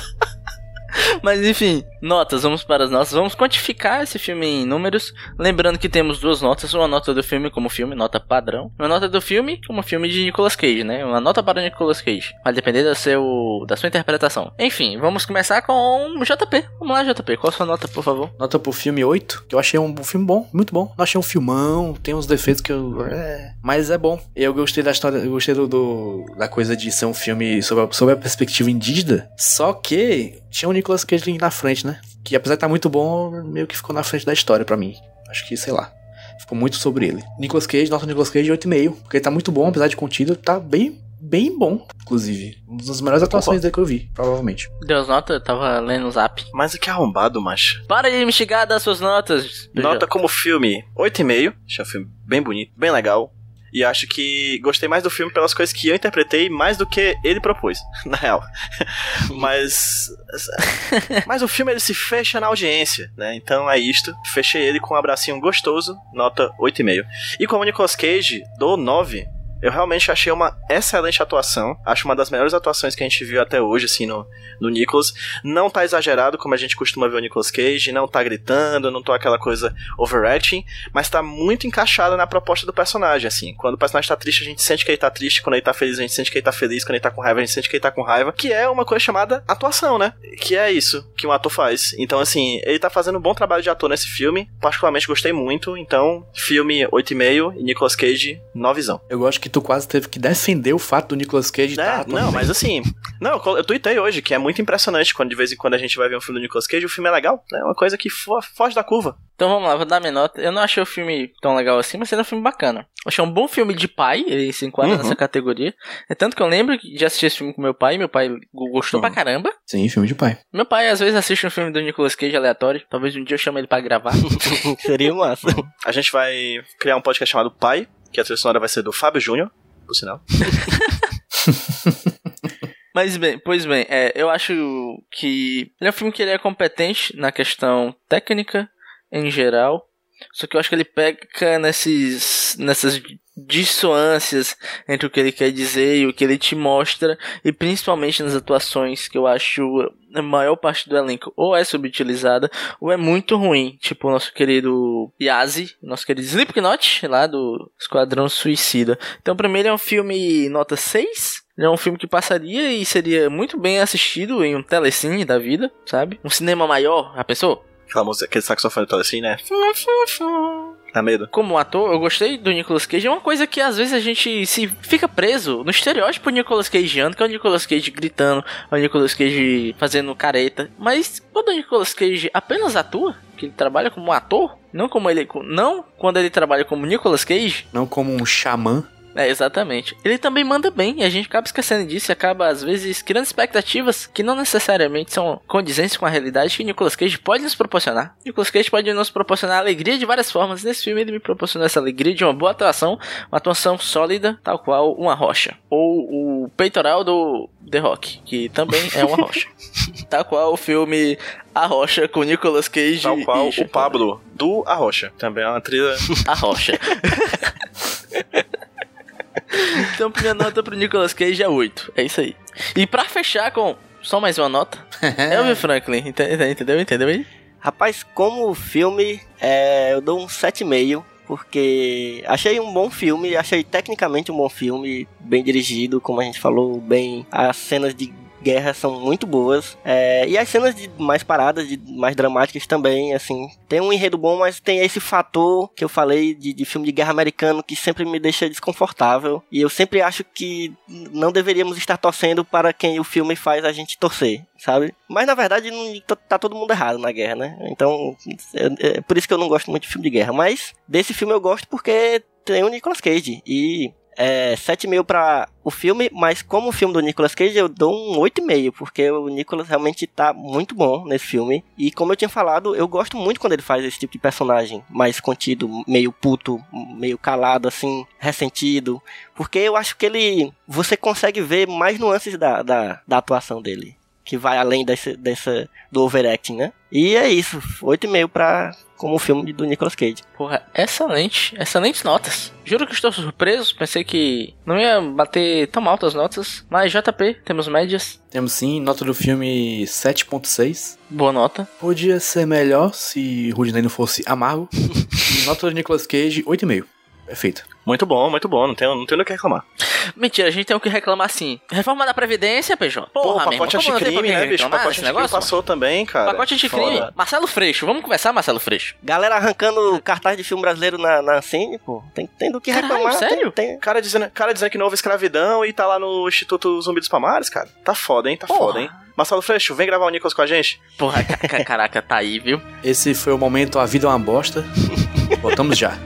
Mas enfim, notas, vamos para as notas. Vamos quantificar esse filme em números. Lembrando que temos duas notas: uma nota do filme como filme, nota padrão. Uma nota do filme como filme de Nicolas Cage, né? Uma nota para Nicolas Cage. Vai depender seu, da sua interpretação. Enfim, vamos começar com JP. Vamos lá, JP. Qual a sua nota, por favor? Nota pro filme 8, que eu achei um filme bom, muito bom. Não achei um filmão, tem uns defeitos que eu. É, mas é bom. Eu gostei da história, eu gostei do, do- da coisa de ser um filme sobre a, sobre a perspectiva indígena. Só que tinha o Nicolas Cage na frente, né? Que apesar de estar muito bom, meio que ficou na frente da história pra mim. Acho que, sei lá. Ficou muito sobre ele. Nicolas Cage, nota Nicolas Cage 8,5. Porque ele tá muito bom, apesar de contido, tá bem, bem bom, inclusive. Uma das melhores atuações dele que eu vi, provavelmente. Deus nota, eu tava lendo o zap. Mas que arrombado, macho. Para de me instigar das suas notas. Nota como filme 8,5. Achei um filme bem bonito, bem legal. E acho que gostei mais do filme pelas coisas que eu interpretei mais do que ele propôs, <laughs> na real. <laughs> mas. Mas o filme ele se fecha na audiência, né? Então é isto. Fechei ele com um abracinho gostoso, nota 8,5. E como o Nicolas Cage, dou 9 eu realmente achei uma excelente atuação. Acho uma das melhores atuações que a gente viu até hoje, assim, no, no Nicholas. Não tá exagerado como a gente costuma ver o Nicolas Cage, não tá gritando, não tô aquela coisa overacting, mas tá muito encaixada na proposta do personagem, assim. Quando o personagem tá triste, a gente sente que ele tá triste, quando ele tá feliz, a gente sente que ele tá feliz, quando ele tá com raiva, a gente sente que ele tá com raiva, que é uma coisa chamada atuação, né? Que é isso que um ator faz. Então, assim, ele tá fazendo um bom trabalho de ator nesse filme, particularmente gostei muito, então, filme 8,5 e Nicolas Cage, 9 Eu gosto que tu quase teve que defender o fato do Nicolas Cage é, tá Não, mas assim, não, eu tuitei hoje que é muito impressionante quando de vez em quando a gente vai ver um filme do Nicolas Cage, o filme é legal, é uma coisa que foge da curva. Então vamos lá, vou dar minha nota. Eu não achei o filme tão legal assim, mas ele é um filme bacana. Eu achei um bom filme de pai, ele se enquadra uhum. nessa categoria. É tanto que eu lembro de assistir esse filme com meu pai, meu pai gostou uhum. pra caramba. Sim, filme de pai. Meu pai às vezes assiste um filme do Nicolas Cage aleatório, talvez um dia eu chame ele pra gravar. <laughs> Seria massa. <laughs> A gente vai criar um podcast chamado Pai, que a trilha sonora vai ser do Fábio Júnior, por sinal. <laughs> Mas bem, pois bem, é, eu acho que ele é um filme que ele é competente na questão técnica em geral. Só que eu acho que ele peca nesses, nessas dissonâncias entre o que ele quer dizer e o que ele te mostra, e principalmente nas atuações que eu acho a maior parte do elenco ou é subutilizada ou é muito ruim, tipo o nosso querido Yazi, nosso querido Slipknot, lá do Esquadrão Suicida. Então, pra mim, ele é um filme nota 6. Ele é um filme que passaria e seria muito bem assistido em um telecine da vida, sabe? Um cinema maior, a pessoa. Aquela música, aquele saxofone todo assim, né? Tá medo. Como ator, eu gostei do Nicolas Cage. É uma coisa que às vezes a gente se fica preso no estereótipo Nicolas Cageando, que é o Nicolas Cage gritando, é o Nicolas Cage fazendo careta. Mas quando o Nicolas Cage apenas atua, que ele trabalha como ator, não como ele, não quando ele trabalha como Nicolas Cage, não como um xamã, é, exatamente. Ele também manda bem e a gente acaba esquecendo disso e acaba, às vezes, criando expectativas que não necessariamente são condizentes com a realidade que Nicolas Cage pode nos proporcionar. Nicolas Cage pode nos proporcionar alegria de várias formas. Nesse filme, ele me proporcionou essa alegria de uma boa atuação, uma atuação sólida, tal qual uma rocha. Ou o peitoral do The Rock, que também é uma rocha. <laughs> tal qual o filme A Rocha com Nicolas Cage. Tal qual o Pablo do A Rocha. Também é uma trilha. A Rocha. <laughs> então, minha nota pro Nicolas Cage é 8. É isso aí. E pra fechar com só mais uma nota, <laughs> Elvin Franklin. Entendeu? Entendeu, entendeu aí? Rapaz, como filme, é, eu dou um 7,5 porque achei um bom filme, achei tecnicamente um bom filme, bem dirigido, como a gente falou, bem as cenas de guerra são muito boas. É, e as cenas de mais paradas, de mais dramáticas também, assim. Tem um enredo bom, mas tem esse fator que eu falei de, de filme de guerra americano que sempre me deixa desconfortável. E eu sempre acho que não deveríamos estar torcendo para quem o filme faz a gente torcer sabe? Mas na verdade não, tá, tá todo mundo errado na guerra, né? Então, é, é, por isso que eu não gosto muito de filme de guerra. Mas desse filme eu gosto porque tem o Nicolas Cage. E é, 7,5 para o filme, mas como o filme do Nicolas Cage, eu dou um 8,5, porque o Nicolas realmente tá muito bom nesse filme. E como eu tinha falado, eu gosto muito quando ele faz esse tipo de personagem mais contido, meio puto, meio calado, assim, ressentido. Porque eu acho que ele. Você consegue ver mais nuances da, da, da atuação dele. Que vai além desse, dessa, do overacting, né? E é isso, 8,5 pra como o filme do Nicolas Cage. Porra, excelente, excelentes notas. Juro que estou surpreso, pensei que não ia bater tão altas notas, mas JP, temos médias. Temos sim, nota do filme 7.6. Boa nota. Podia ser melhor se Rudney não fosse amargo. <laughs> nota do Nicolas Cage, 8,5. Perfeito. Muito bom, muito bom. Não tenho, não tenho o que reclamar. Mentira, a gente tem o que reclamar sim. Reforma da Previdência, PJ. Porra, Pô, pacote anticrime, né, bicho? Pacote anticrime passou também, cara. Pacote anticrime. Marcelo Freixo. Vamos conversar, Marcelo Freixo. Galera arrancando cartaz de filme brasileiro na, na Cine, pô. Tem, tem do que Caralho, reclamar. sério? Tem, tem. Cara, dizendo, cara dizendo que não houve escravidão e tá lá no Instituto Zumbi dos Palmares, cara. Tá foda, hein? Tá Porra. foda, hein? Marcelo Freixo, vem gravar o Nicolas com a gente. Porra, caraca, tá aí, viu? Esse foi o momento A Vida é uma Bosta. <laughs> Voltamos já.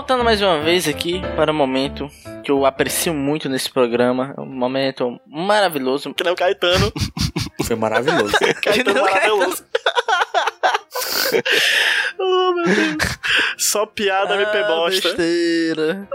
Voltando mais uma vez aqui para o momento que eu aprecio muito nesse programa, um momento maravilhoso. Que nem o Caetano. <laughs> Foi maravilhoso. <laughs> Caetano não, maravilhoso. <laughs> oh, meu Deus. Só piada me Ah, bosta. besteira.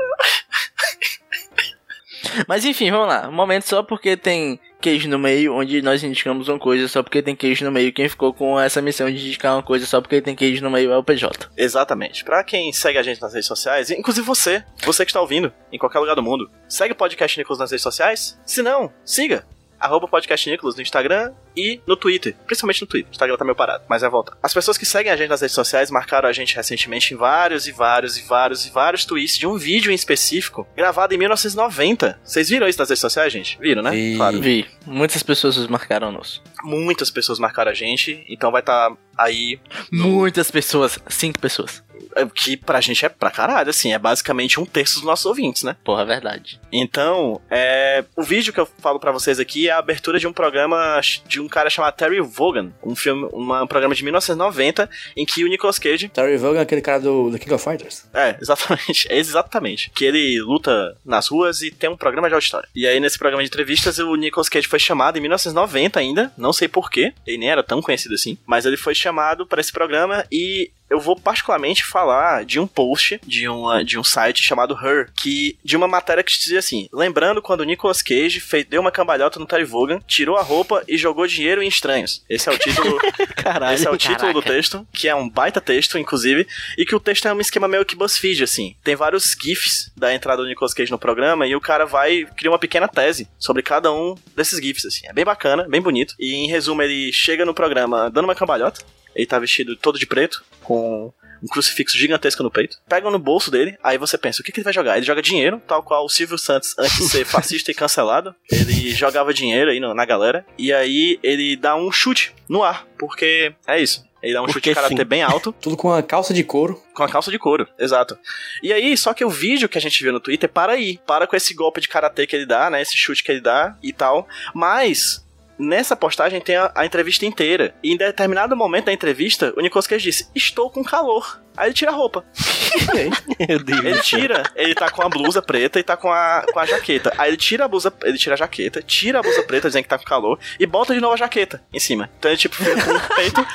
Mas enfim, vamos lá. Um momento só porque tem queijo no meio, onde nós indicamos uma coisa só porque tem queijo no meio. Quem ficou com essa missão de indicar uma coisa só porque tem queijo no meio é o PJ. Exatamente. Pra quem segue a gente nas redes sociais, inclusive você, você que está ouvindo em qualquer lugar do mundo, segue o Podcast Nicolas nas redes sociais? Se não, siga. Arroba Podcast Nicolas no Instagram e no Twitter. Principalmente no Twitter. O Instagram tá meio parado, mas vai voltar. As pessoas que seguem a gente nas redes sociais marcaram a gente recentemente em vários e vários e vários e vários tweets de um vídeo em específico gravado em 1990. Vocês viram isso nas redes sociais, gente? Viram, né? Vi. Claro. Vi. Muitas pessoas nos marcaram nos. Muitas pessoas marcaram a gente, então vai estar aí Muitas pessoas. Cinco pessoas. É, que pra gente é pra caralho, assim, é basicamente um terço dos nossos ouvintes, né? Porra, é verdade. Então, é, o vídeo que eu falo pra vocês aqui é a abertura de um programa de um cara chamado Terry Vaughan, um filme, uma- um programa de 1990 em que o Nicolas Cage, Terry Vaughan, aquele cara do, do King of Fighters. é, <laughs> exatamente, é exatamente, que ele luta nas ruas e tem um programa de auditório. E aí nesse programa de entrevistas o Nicolas Cage foi chamado em 1990 ainda, não sei porquê, ele nem era tão conhecido assim, mas ele foi chamado para esse programa e eu vou particularmente falar de um post de, uma, de um site chamado Her, que de uma matéria que dizia assim: lembrando quando o Nicolas Cage fez, deu uma cambalhota no Terry Vaughan, tirou a roupa e jogou dinheiro em estranhos. Esse é o título. <laughs> Caralho. Esse é o título do Caraca. texto, que é um baita texto, inclusive, e que o texto é um esquema meio que BuzzFeed, assim. Tem vários GIFs da entrada do Nicolas Cage no programa e o cara vai criar uma pequena tese sobre cada um desses GIFs, assim. É bem bacana, bem bonito. E em resumo, ele chega no programa dando uma cambalhota, ele tá vestido todo de preto, com um crucifixo gigantesco no peito. Pegam no bolso dele, aí você pensa, o que, que ele vai jogar? Ele joga dinheiro, tal qual o Silvio Santos, antes de ser <laughs> fascista e cancelado. Ele jogava dinheiro aí na galera. E aí ele dá um chute no ar, porque é isso. Ele dá um Porque chute de karatê sim. bem alto, <laughs> Tudo com a calça de couro. com a calça de couro, exato. E aí, só que o vídeo que a gente viu no Twitter para aí. Para com esse golpe de karatê que ele dá, né? Esse chute que ele dá e tal. Mas. Nessa postagem tem a, a entrevista inteira. E em determinado momento da entrevista, o Nicolas Cage disse: Estou com calor. Aí ele tira a roupa. <laughs> Meu Deus. Ele tira, ele tá com a blusa preta e tá com a, com a jaqueta. Aí ele tira a blusa, ele tira a jaqueta, tira a blusa preta, dizendo que tá com calor, e bota de novo a jaqueta em cima. Então ele, tipo, fica com o peito,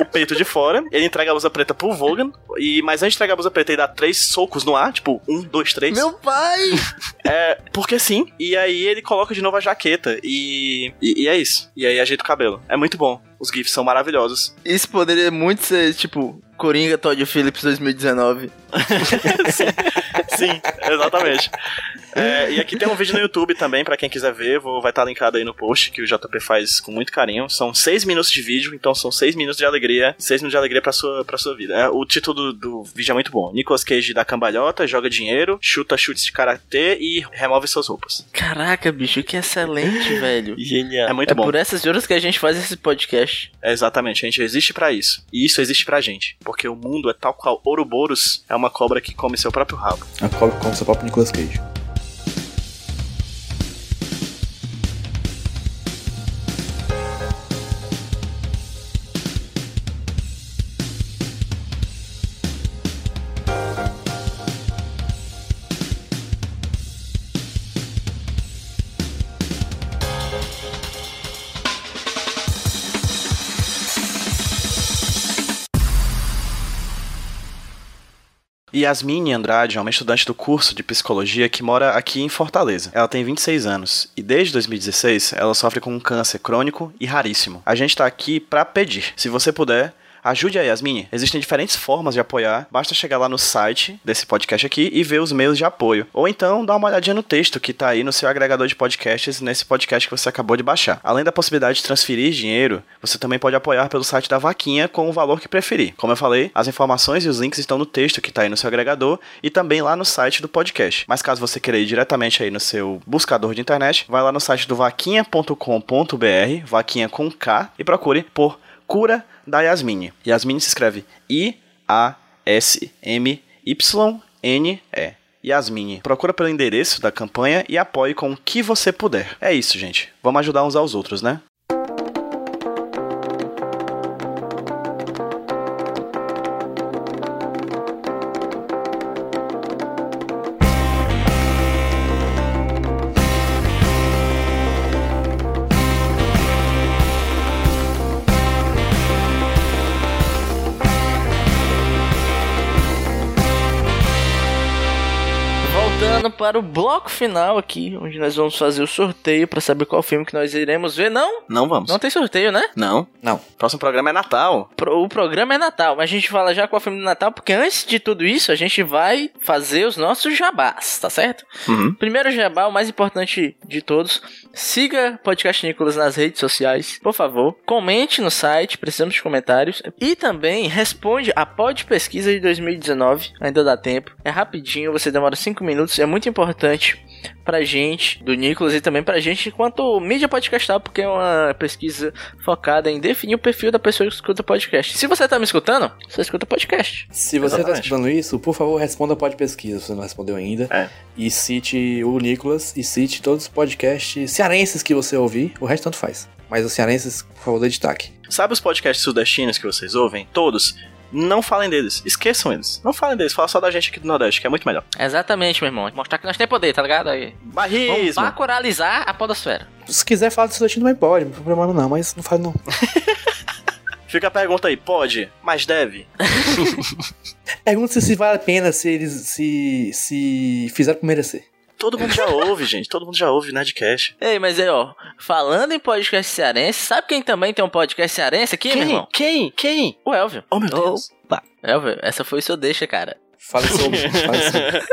o peito de fora, ele entrega a blusa preta pro Vogan, e, mas antes de entregar a blusa preta, ele dá três socos no ar, tipo, um, dois, três. pai! É, porque sim. E aí ele coloca de novo a jaqueta, e, e, e é isso. E aí ajeita o cabelo. É muito bom. Os GIFs são maravilhosos. Isso poderia muito ser, tipo, Coringa Todd Phillips 2019. <laughs> Sim, exatamente. É, e aqui tem um vídeo no YouTube também, pra quem quiser ver, vou, vai estar linkado aí no post, que o JP faz com muito carinho. São seis minutos de vídeo, então são seis minutos de alegria, seis minutos de alegria pra sua, pra sua vida. É, o título do, do vídeo é muito bom. Nicolas Cage dá cambalhota, joga dinheiro, chuta chutes de karatê e remove suas roupas. Caraca, bicho, que excelente, <laughs> velho. Genial. É muito é bom. por essas horas que a gente faz esse podcast. É exatamente, a gente existe pra isso. E isso existe pra gente. Porque o mundo é tal qual Ouroboros é uma cobra que come seu próprio rabo. A cobra com seu próprio Nicolas Cage. Yasmine Andrade é uma estudante do curso de psicologia que mora aqui em Fortaleza. Ela tem 26 anos e desde 2016 ela sofre com um câncer crônico e raríssimo. A gente tá aqui pra pedir, se você puder, Ajude a Yasmine. Existem diferentes formas de apoiar. Basta chegar lá no site desse podcast aqui e ver os meios de apoio. Ou então dá uma olhadinha no texto que tá aí no seu agregador de podcasts nesse podcast que você acabou de baixar. Além da possibilidade de transferir dinheiro, você também pode apoiar pelo site da Vaquinha com o valor que preferir. Como eu falei, as informações e os links estão no texto que tá aí no seu agregador e também lá no site do podcast. Mas caso você queira ir diretamente aí no seu buscador de internet, vai lá no site do vaquinha.com.br, vaquinha com K, e procure por Cura da Yasmine. Yasmine se escreve I-A-S-M-Y-N-E. Yasmine. Procura pelo endereço da campanha e apoie com o que você puder. É isso, gente. Vamos ajudar uns aos outros, né? Para o bloco final aqui, onde nós vamos fazer o sorteio pra saber qual filme que nós iremos ver. Não, Não vamos. não tem sorteio, né? Não. Não. Próximo programa é Natal. Pro- O programa é Natal, mas a gente fala já qual filme do Natal, porque antes de tudo isso, a gente vai fazer os nossos jabás, tá certo? Uhum. Primeiro jabá, o mais importante de todos, siga Podcast Nicolas nas redes sociais, por favor. Comente no site, precisamos de comentários. E também responde a pod pesquisa de 2019, ainda dá tempo. É rapidinho, você demora 5 minutos, é muito importante pra gente, do Nicolas, e também pra gente enquanto mídia podcastal, porque é uma pesquisa focada em definir o perfil da pessoa que escuta podcast. Se você tá me escutando, você escuta podcast. Se você tá Exatamente. escutando isso, por favor, responda pode pesquisa, se você não respondeu ainda. É. E cite o Nicolas e cite todos os podcasts cearenses que você ouvir. O resto tanto faz. Mas os cearenses, por favor, dê destaque. Sabe os podcasts sudestinos que vocês ouvem? Todos. Não falem deles. Esqueçam eles. Não falem deles. Fala só da gente aqui do Nordeste, que é muito melhor. Exatamente, meu irmão. Mostrar que nós temos poder, tá ligado? Aí. Vamos Barrismo. bacuralizar a podosfera. Se quiser falar do Sudestino também pode, não tem problema não, mas não faz não. <laughs> Fica a pergunta aí. Pode, mas deve. <laughs> Pergunta se, se vale a pena se eles se, se fizeram por merecer. Todo mundo já ouve, gente. Todo mundo já ouve Nerdcast. Ei, mas aí, ó, falando em podcast cearense, sabe quem também tem um podcast cearense aqui, meu irmão? Quem? Quem? O Elvio. Oh, meu Deus. Opa, Elvio, essa foi o seu deixa, cara. Fale sobre. fale sobre.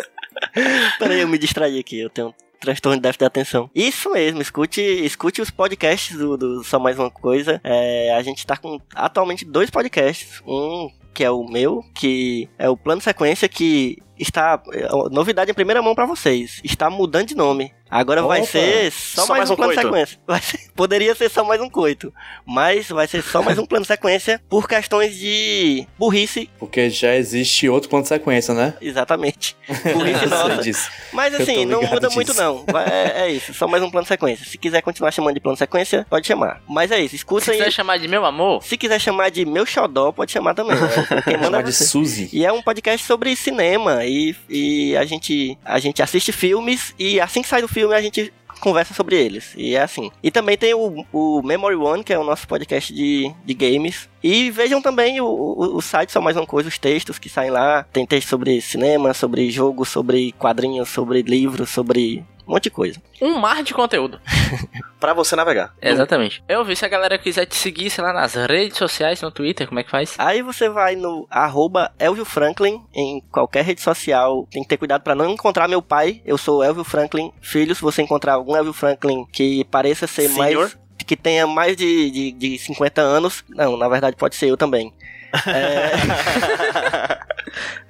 <laughs> peraí, eu me distraí aqui, eu tenho um transtorno de déficit de atenção. Isso mesmo, escute, escute os podcasts do, do Só Mais Uma Coisa. É, a gente tá com atualmente dois podcasts. Um que é o meu, que é o Plano Sequência, que está. é, Novidade em primeira mão pra vocês. Está mudando de nome. Agora vai Opa. ser só, Só mais, mais um plano coito. sequência. <laughs> Vai ser- poderia ser só mais um coito. Mas vai ser só mais um plano sequência por questões de burrice. Porque já existe outro plano de sequência, né? Exatamente. <laughs> Burrice nossa. disso. Mas assim, não muda disso. muito não. Vai- É, é isso, só mais um plano sequência. Se quiser continuar chamando de plano sequência, pode chamar. Mas é isso, Se escuta aí. quiser chamar de meu amor, Se quiser chamar de meu xodó, pode chamar também. né? Quem manda Chamar é de você. Suzy. E é um podcast sobre cinema e, e a, gente, a gente assiste filmes e assim que sai do filme a gente conversa sobre eles. E é assim. E também tem o, o Memory One, que é o nosso podcast de, de games. E vejam também o, o, o site Só Mais Uma Coisa, os textos que saem lá. Tem texto sobre cinema, sobre jogo, sobre quadrinhos, sobre livros, sobre um monte de coisa. um mar de conteúdo. <laughs> Pra você navegar. Exatamente. Eu vi se a galera quiser te seguir, sei lá, nas redes sociais, no Twitter, como é que faz? Aí você vai no arroba Elvio Franklin em qualquer rede social. Tem que ter cuidado pra não encontrar meu pai. Eu sou Elvio Franklin Filho. Se você encontrar algum Elvio Franklin que pareça ser Senhor? mais. que tenha mais de, de, de 50 anos. Não, na verdade pode ser eu também. <laughs> É,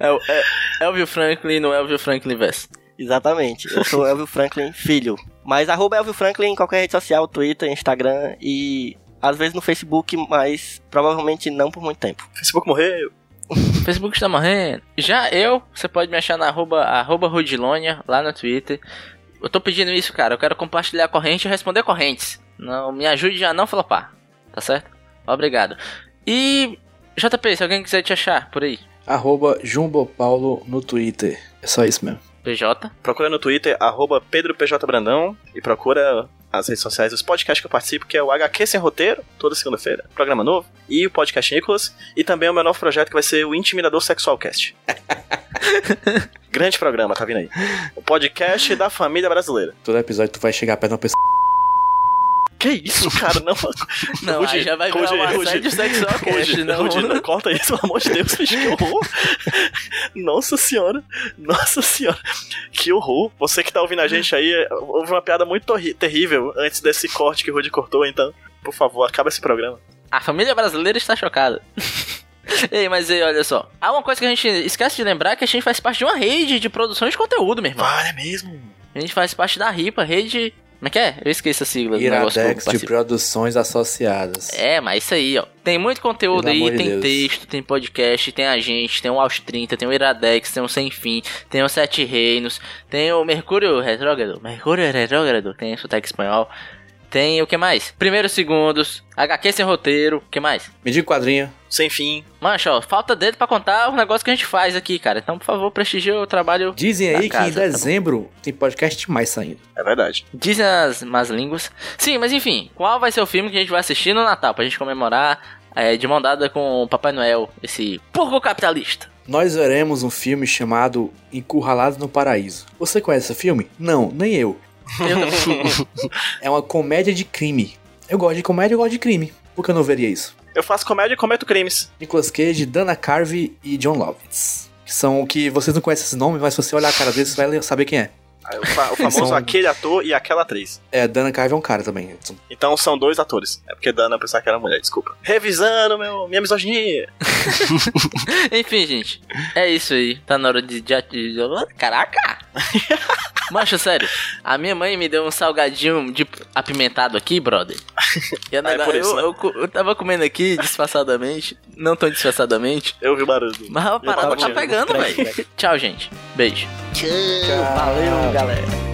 <laughs> É o é, Elvio Franklin no Elvio Franklin Verso. Exatamente. Eu sou <laughs> Elvio Franklin Filho. Mas arroba Elvio Franklin em qualquer rede social, Twitter, Instagram e às vezes no Facebook, mas provavelmente não por muito tempo. Facebook morreu. <laughs> Facebook está morrendo. Já eu, você pode me achar na arroba, arroba Rudilonia, lá no Twitter. Eu tô pedindo isso, cara. Eu quero compartilhar a corrente e responder correntes. Não, me ajude a não flopar. Tá certo? Obrigado. E. JP, se alguém quiser te achar por aí. Arroba Jumbo Paulo no Twitter. É só isso mesmo. PJ. Procura no Twitter, arroba PedroPJBrandão. E procura as redes sociais dos podcasts que eu participo, que é o HQ Sem Roteiro, toda segunda-feira. Programa novo. E o Podcast Nicolas. E também o meu novo projeto, que vai ser o Intimidador Sexual Cast. <laughs> Grande programa, tá vindo aí. O podcast da família brasileira. Todo episódio tu vai chegar perto de uma pessoa. Que isso, cara? Não, Não, Rudy, já vai virar Rudy, um Rudy, assédio sexual Rudy, não. Rudy, não corta isso, pelo amor de Deus, bicho, <laughs> que horror. Nossa senhora, nossa senhora, que horror. Você que tá ouvindo a gente aí, houve uma piada muito terrível antes desse corte que o Rudy cortou, então, por favor, acaba esse programa. A família brasileira está chocada. <laughs> Ei, mas aí, olha só. Há uma coisa que a gente esquece de lembrar que a gente faz parte de uma rede de produção de conteúdo, meu irmão. Para, é mesmo. A gente faz parte da RIPA, rede. Como é que é? Eu esqueço a sigla do negócio Iradex de. Produções Associadas. É, mas isso aí, ó. Tem muito conteúdo Pelo aí, tem Deus. texto, tem podcast, tem a gente, tem o Aos 30, tem o Iradex, tem o Sem Fim, tem o Sete Reinos, tem o Mercúrio Retrógrado, Mercúrio Retrógrado, tem sotaque espanhol. Tem o que mais? Primeiros segundos, HQ sem roteiro, o que mais? Medir quadrinho. Sem fim. Mancha, ó, falta dedo pra contar o negócio que a gente faz aqui, cara. Então, por favor, prestigie o trabalho. Dizem da aí que casa, em tá dezembro tem podcast mais saindo. É verdade. Dizem as más línguas. Sim, mas enfim, qual vai ser o filme que a gente vai assistir no Natal pra gente comemorar é, de mão dada com o Papai Noel, esse porco capitalista? nós veremos um filme chamado Encurralados no Paraíso. Você conhece esse filme? Não, nem eu. Eu- <laughs> É uma comédia de crime. Eu gosto de comédia, eu gosto de crime. Por que eu não veria isso? Eu faço comédia e cometo crimes. Nicolas Cage, Dana Carvey e John Lovitz. Que são que vocês não conhecem esses nomes, mas se você olhar a cara deles, você vai saber quem é. Aí O, fa- o famoso São- aquele ator e aquela atriz. É, Dana Carvey é um cara também. Então são dois atores. É porque Dana pensava que era mulher, desculpa. Revisando meu, minha misoginia. <laughs> Enfim, gente. É isso aí. Tá na hora de. de, de- caraca! Mancha, sério. A minha mãe me deu um salgadinho de apimentado aqui, brother. E a Ah, é isso, eu, né? eu, co- eu tava comendo aqui disfarçadamente. Não tão disfarçadamente. Eu vi barulho. Mas a parada tá pegando, velho. Tchau, gente. Beijo. Tchau, valeu, galera.